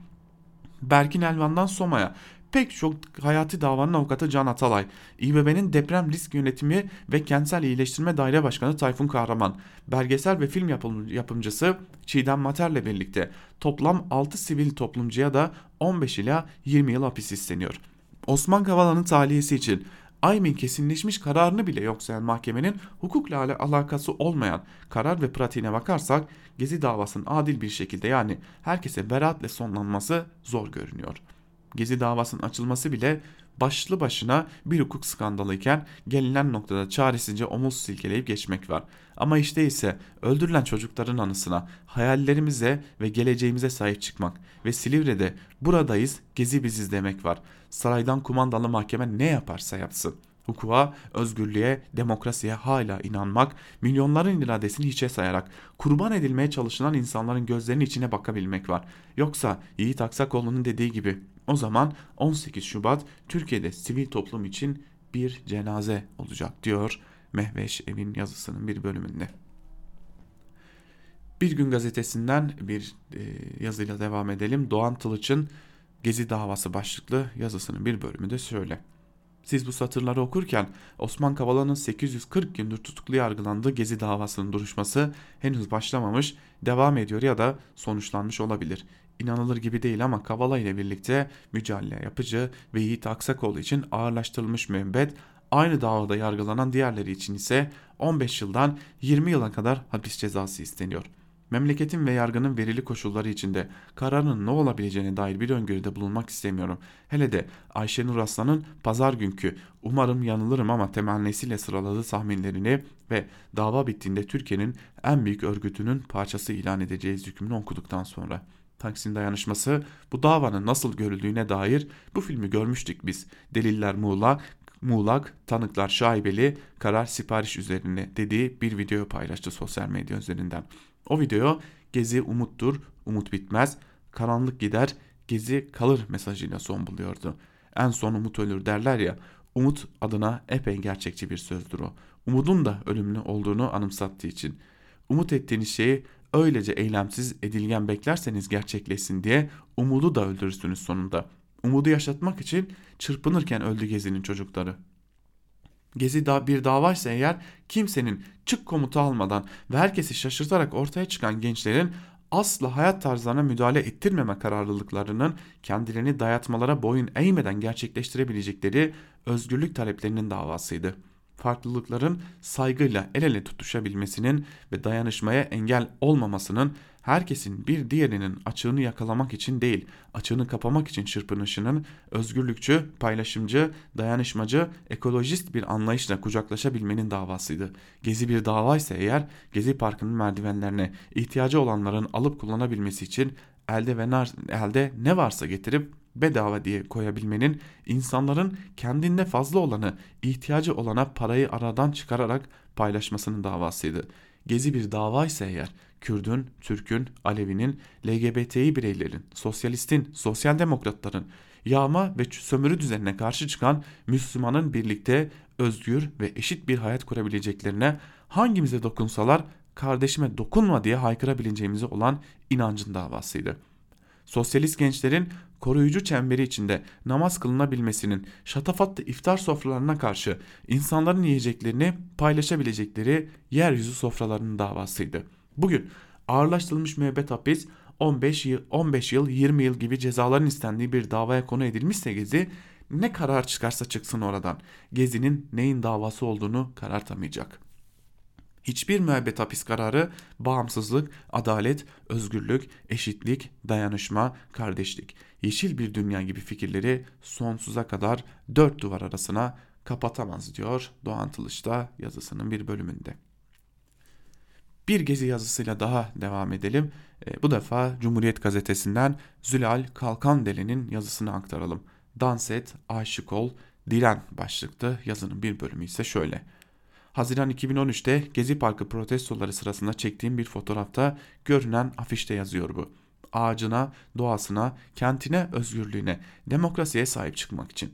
S2: Berkin Elvan'dan Soma'ya pek çok hayati davanın avukatı Can Atalay, İBB'nin deprem risk yönetimi ve kentsel iyileştirme daire başkanı Tayfun Kahraman, belgesel ve film yapım, yapımcısı Çiğdem Mater'le birlikte toplam 6 sivil toplumcuya da 15 ila 20 yıl hapis isteniyor. Osman Kavala'nın taliyesi için Aymin kesinleşmiş kararını bile yok sayan mahkemenin hukukla alakası olmayan karar ve pratiğine bakarsak Gezi davasının adil bir şekilde yani herkese beraatle sonlanması zor görünüyor.'' Gezi davasının açılması bile başlı başına bir hukuk skandalı iken gelinen noktada çaresizce omuz silkeleyip geçmek var. Ama işte ise öldürülen çocukların anısına, hayallerimize ve geleceğimize sahip çıkmak ve Silivri'de buradayız, gezi biziz demek var. Saraydan kumandalı mahkeme ne yaparsa yapsın. Hukuka, özgürlüğe, demokrasiye hala inanmak, milyonların iradesini hiçe sayarak kurban edilmeye çalışılan insanların gözlerinin içine bakabilmek var. Yoksa Yiğit Aksakoğlu'nun dediği gibi o zaman 18 Şubat Türkiye'de sivil toplum için bir cenaze olacak diyor Mehveş Evin yazısının bir bölümünde. Bir gün gazetesinden bir e, yazıyla devam edelim. Doğan Tılıç'ın Gezi davası başlıklı yazısının bir bölümü de şöyle. Siz bu satırları okurken Osman Kavala'nın 840 gündür tutuklu yargılandığı Gezi davasının duruşması henüz başlamamış, devam ediyor ya da sonuçlanmış olabilir. İnanılır gibi değil ama Kavala ile birlikte Mücadele Yapıcı ve Yiğit Aksakoğlu için ağırlaştırılmış müebbet, aynı davada yargılanan diğerleri için ise 15 yıldan 20 yıla kadar hapis cezası isteniyor.'' Memleketin ve yargının verili koşulları içinde kararın ne olabileceğine dair bir öngörüde bulunmak istemiyorum. Hele de Ayşenur Aslan'ın pazar günkü umarım yanılırım ama temennisiyle sıraladığı tahminlerini ve dava bittiğinde Türkiye'nin en büyük örgütünün parçası ilan edeceğiz hükmünü okuduktan sonra. Taksim dayanışması bu davanın nasıl görüldüğüne dair bu filmi görmüştük biz. Deliller muğlak, muğlak, tanıklar şaibeli, karar sipariş üzerine dediği bir video paylaştı sosyal medya üzerinden. O video gezi umuttur, umut bitmez, karanlık gider, gezi kalır mesajıyla son buluyordu. En son umut ölür derler ya, umut adına epey gerçekçi bir sözdür o. Umudun da ölümlü olduğunu anımsattığı için. Umut ettiğiniz şeyi öylece eylemsiz edilgen beklerseniz gerçekleşsin diye umudu da öldürürsünüz sonunda. Umudu yaşatmak için çırpınırken öldü Gezi'nin çocukları. Gezi da bir davaysa eğer kimsenin çık komutu almadan ve herkesi şaşırtarak ortaya çıkan gençlerin asla hayat tarzlarına müdahale ettirmeme kararlılıklarının kendilerini dayatmalara boyun eğmeden gerçekleştirebilecekleri özgürlük taleplerinin davasıydı.'' farklılıkların saygıyla el ele tutuşabilmesinin ve dayanışmaya engel olmamasının herkesin bir diğerinin açığını yakalamak için değil, açığını kapamak için çırpınışının özgürlükçü, paylaşımcı, dayanışmacı, ekolojist bir anlayışla kucaklaşabilmenin davasıydı. Gezi bir davaysa eğer Gezi Parkı'nın merdivenlerine ihtiyacı olanların alıp kullanabilmesi için elde ve nar, elde ne varsa getirip bedava diye koyabilmenin insanların kendinde fazla olanı ihtiyacı olana parayı aradan çıkararak paylaşmasının davasıydı. Gezi bir dava ise eğer Kürdün, Türk'ün, Alevi'nin, LGBTİ bireylerin, sosyalistin, sosyal demokratların yağma ve sömürü düzenine karşı çıkan Müslümanın birlikte özgür ve eşit bir hayat kurabileceklerine hangimize dokunsalar kardeşime dokunma diye haykırabileceğimize olan inancın davasıydı.'' sosyalist gençlerin koruyucu çemberi içinde namaz kılınabilmesinin şatafatlı iftar sofralarına karşı insanların yiyeceklerini paylaşabilecekleri yeryüzü sofralarının davasıydı. Bugün ağırlaştırılmış müebbet hapis 15 yıl, 15 yıl 20 yıl gibi cezaların istendiği bir davaya konu edilmişse Gezi ne karar çıkarsa çıksın oradan. Gezi'nin neyin davası olduğunu karartamayacak. Hiçbir müebbet hapis kararı bağımsızlık, adalet, özgürlük, eşitlik, dayanışma, kardeşlik, yeşil bir dünya gibi fikirleri sonsuza kadar dört duvar arasına kapatamaz diyor Doğan Tılış'ta yazısının bir bölümünde. Bir gezi yazısıyla daha devam edelim. E, bu defa Cumhuriyet Gazetesi'nden Zülal Kalkandeli'nin yazısını aktaralım. Dans et, aşık ol, diren başlıklı yazının bir bölümü ise şöyle. Haziran 2013'te Gezi Parkı protestoları sırasında çektiğim bir fotoğrafta görünen afişte yazıyor bu. Ağacına, doğasına, kentine, özgürlüğüne, demokrasiye sahip çıkmak için.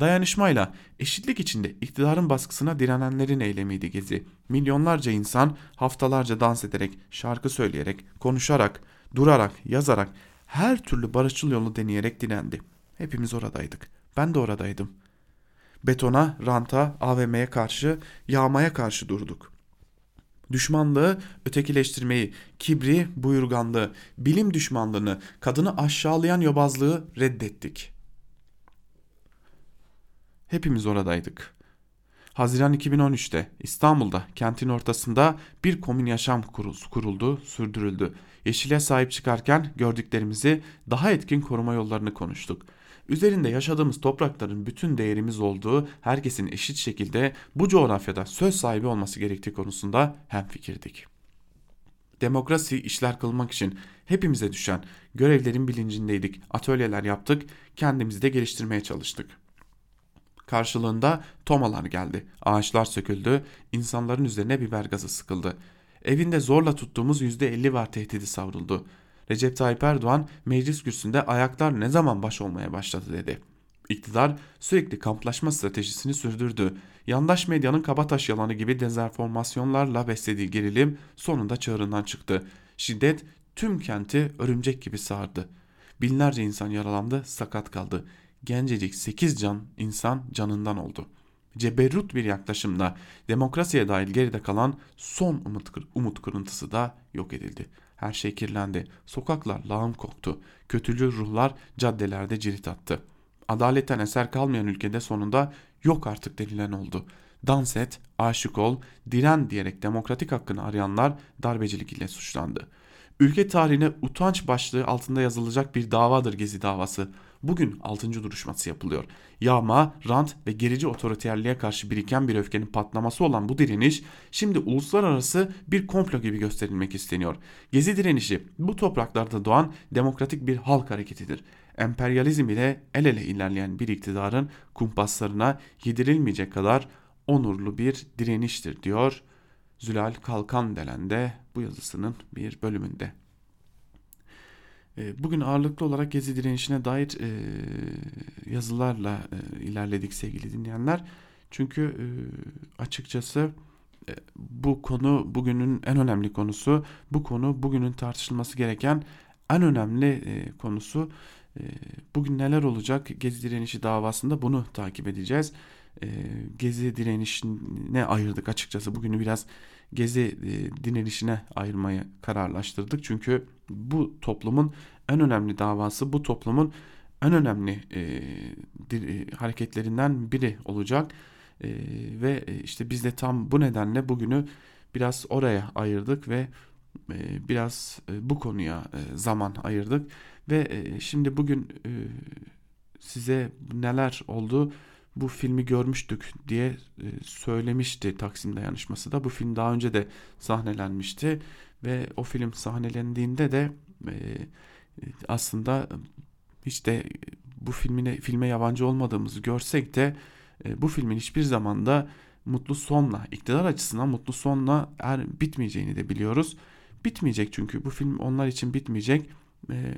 S2: Dayanışmayla, eşitlik içinde iktidarın baskısına direnenlerin eylemiydi Gezi. Milyonlarca insan haftalarca dans ederek, şarkı söyleyerek, konuşarak, durarak, yazarak, her türlü barışçıl yolu deneyerek direndi. Hepimiz oradaydık. Ben de oradaydım betona, ranta, AVM'ye karşı, yağmaya karşı durduk. Düşmanlığı, ötekileştirmeyi, kibri, buyurganlığı, bilim düşmanlığını, kadını aşağılayan yobazlığı reddettik. Hepimiz oradaydık. Haziran 2013'te İstanbul'da kentin ortasında bir komün yaşam kuruldu, sürdürüldü. Yeşile sahip çıkarken gördüklerimizi daha etkin koruma yollarını konuştuk. Üzerinde yaşadığımız toprakların bütün değerimiz olduğu, herkesin eşit şekilde bu coğrafyada söz sahibi olması gerektiği konusunda hemfikirdik. Demokrasi işler kılmak için hepimize düşen görevlerin bilincindeydik. Atölyeler yaptık, kendimizi de geliştirmeye çalıştık. Karşılığında tomalar geldi, ağaçlar söküldü, insanların üzerine biber gazı sıkıldı. Evinde zorla tuttuğumuz %50 var tehdidi savruldu. Recep Tayyip Erdoğan meclis kürsüsünde ayaklar ne zaman baş olmaya başladı dedi. İktidar sürekli kamplaşma stratejisini sürdürdü. Yandaş medyanın kabataş yalanı gibi dezenformasyonlarla beslediği gerilim sonunda çığırından çıktı. Şiddet tüm kenti örümcek gibi sardı. Binlerce insan yaralandı, sakat kaldı. gencecik 8 can insan canından oldu. Ceberrut bir yaklaşımda demokrasiye dair geride kalan son umut, umut kırıntısı da yok edildi. Her şey kirlendi. Sokaklar lağım koktu. Kötülü ruhlar caddelerde cirit attı. Adaletten eser kalmayan ülkede sonunda yok artık denilen oldu. Dans et, aşık ol, diren diyerek demokratik hakkını arayanlar darbecilik ile suçlandı. Ülke tarihine utanç başlığı altında yazılacak bir davadır Gezi davası. Bugün 6. duruşması yapılıyor. Yağma, rant ve gerici otoriterliğe karşı biriken bir öfkenin patlaması olan bu direniş şimdi uluslararası bir komplo gibi gösterilmek isteniyor. Gezi direnişi bu topraklarda doğan demokratik bir halk hareketidir. Emperyalizm ile el ele ilerleyen bir iktidarın kumpaslarına yedirilmeyecek kadar onurlu bir direniştir diyor Zülal Kalkan Delen'de bu yazısının bir bölümünde. Ee, bugün ağırlıklı olarak Gezi direnişine dair e, yazılarla e, ilerledik sevgili dinleyenler. Çünkü e, açıkçası bu konu bugünün en önemli konusu. Bu konu bugünün tartışılması gereken en önemli konusu. Bugün neler olacak Gezi direnişi davasında bunu takip edeceğiz. Gezi direnişine ayırdık açıkçası. Bugünü biraz Gezi direnişine ayırmayı kararlaştırdık. Çünkü bu toplumun en önemli davası, bu toplumun en önemli e, e, hareketlerinden biri olacak. E, ve işte biz de tam bu nedenle bugünü biraz oraya ayırdık ve e, biraz e, bu konuya e, zaman ayırdık. Ve e, şimdi bugün e, size neler oldu bu filmi görmüştük diye e, söylemişti Taksim Dayanışması da. Bu film daha önce de sahnelenmişti ve o film sahnelendiğinde de e, aslında hiç de bu filmine filme yabancı olmadığımızı görsek de e, bu filmin hiçbir zamanda mutlu sonla iktidar açısından mutlu sonla er, bitmeyeceğini de biliyoruz. Bitmeyecek çünkü bu film onlar için bitmeyecek. E,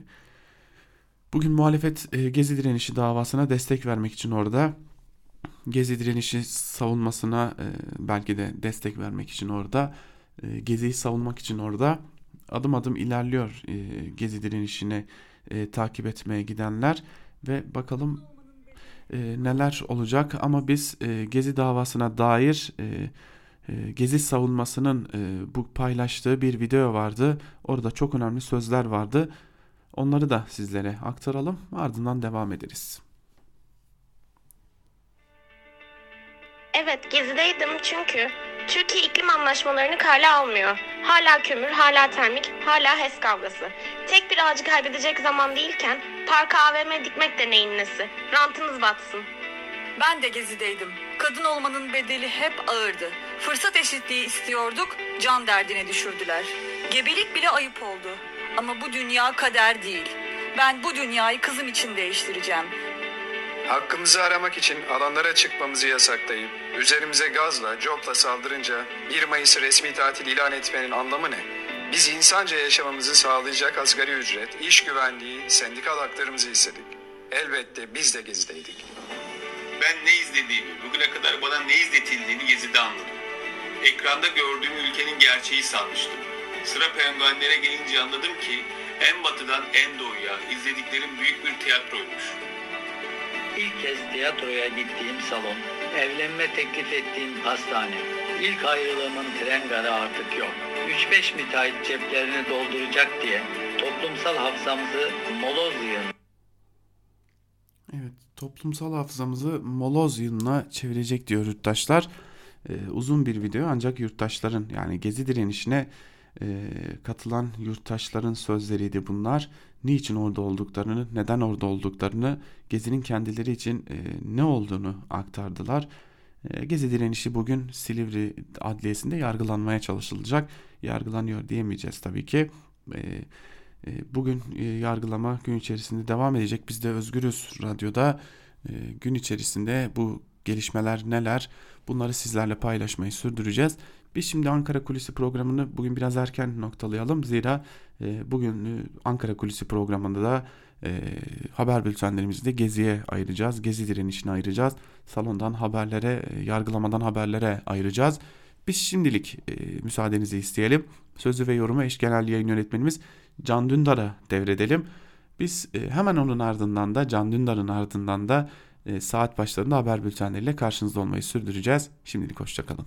S2: bugün muhalefet e, Gezi direnişi davasına destek vermek için orada. Gezi direnişi savunmasına e, belki de destek vermek için orada. E, Gezi'yi savunmak için orada adım adım ilerliyor e, Gezi direnişini e, takip etmeye gidenler ve bakalım neler olacak ama biz Gezi davasına dair Gezi savunmasının bu paylaştığı bir video vardı. Orada çok önemli sözler vardı. Onları da sizlere aktaralım ardından devam ederiz.
S3: Evet gezideydim çünkü Türkiye iklim anlaşmalarını kale almıyor. Hala kömür, hala termik, hala HES kavgası. Tek bir ağacı kaybedecek zaman değilken parka AVM dikmek de neyin nesi? Rantınız batsın.
S4: Ben de gezideydim. Kadın olmanın bedeli hep ağırdı. Fırsat eşitliği istiyorduk, can derdine düşürdüler. Gebelik bile ayıp oldu. Ama bu dünya kader değil. Ben bu dünyayı kızım için değiştireceğim.
S5: Hakkımızı aramak için alanlara çıkmamızı yasaklayıp üzerimize gazla, copla saldırınca 1 Mayıs'ı resmi tatil ilan etmenin anlamı ne? Biz insanca yaşamamızı sağlayacak asgari ücret, iş güvenliği, sendikal haklarımızı istedik. Elbette biz de gezideydik.
S6: Ben ne izlediğimi, bugüne kadar bana ne izletildiğini gezide anladım. Ekranda gördüğüm ülkenin gerçeği sanmıştım. Sıra penguenlere gelince anladım ki en batıdan en doğuya izlediklerim büyük bir tiyatroymuş.
S7: İlk kez tiyatroya gittiğim salon, evlenme teklif ettiğim hastane. İlk ayrılığımın tren garı artık yok. 3-5 müteahhit ceplerini dolduracak diye toplumsal hafızamızı moloz yığın.
S2: Evet, toplumsal hafızamızı moloz yığınına çevirecek diyor yurttaşlar. Ee, uzun bir video ancak yurttaşların yani gezi direnişine e, katılan yurttaşların sözleriydi bunlar. Niçin orada olduklarını, neden orada olduklarını, Gezi'nin kendileri için e, ne olduğunu aktardılar. E, Gezi direnişi bugün Silivri Adliyesi'nde yargılanmaya çalışılacak. Yargılanıyor diyemeyeceğiz tabii ki. E, e, bugün e, yargılama gün içerisinde devam edecek. Biz de Özgürüz Radyo'da e, gün içerisinde bu gelişmeler neler bunları sizlerle paylaşmayı sürdüreceğiz. Biz şimdi Ankara Kulisi programını bugün biraz erken noktalayalım. Zira e, bugün e, Ankara Kulisi programında da e, haber bültenlerimizi de Gezi'ye ayıracağız. Gezi direnişine ayıracağız. Salondan haberlere, e, yargılamadan haberlere ayıracağız. Biz şimdilik e, müsaadenizi isteyelim. Sözü ve yorumu eş genel yayın yönetmenimiz Can Dündar'a devredelim. Biz e, hemen onun ardından da Can Dündar'ın ardından da e, saat başlarında haber bültenleriyle karşınızda olmayı sürdüreceğiz. Şimdilik hoşçakalın.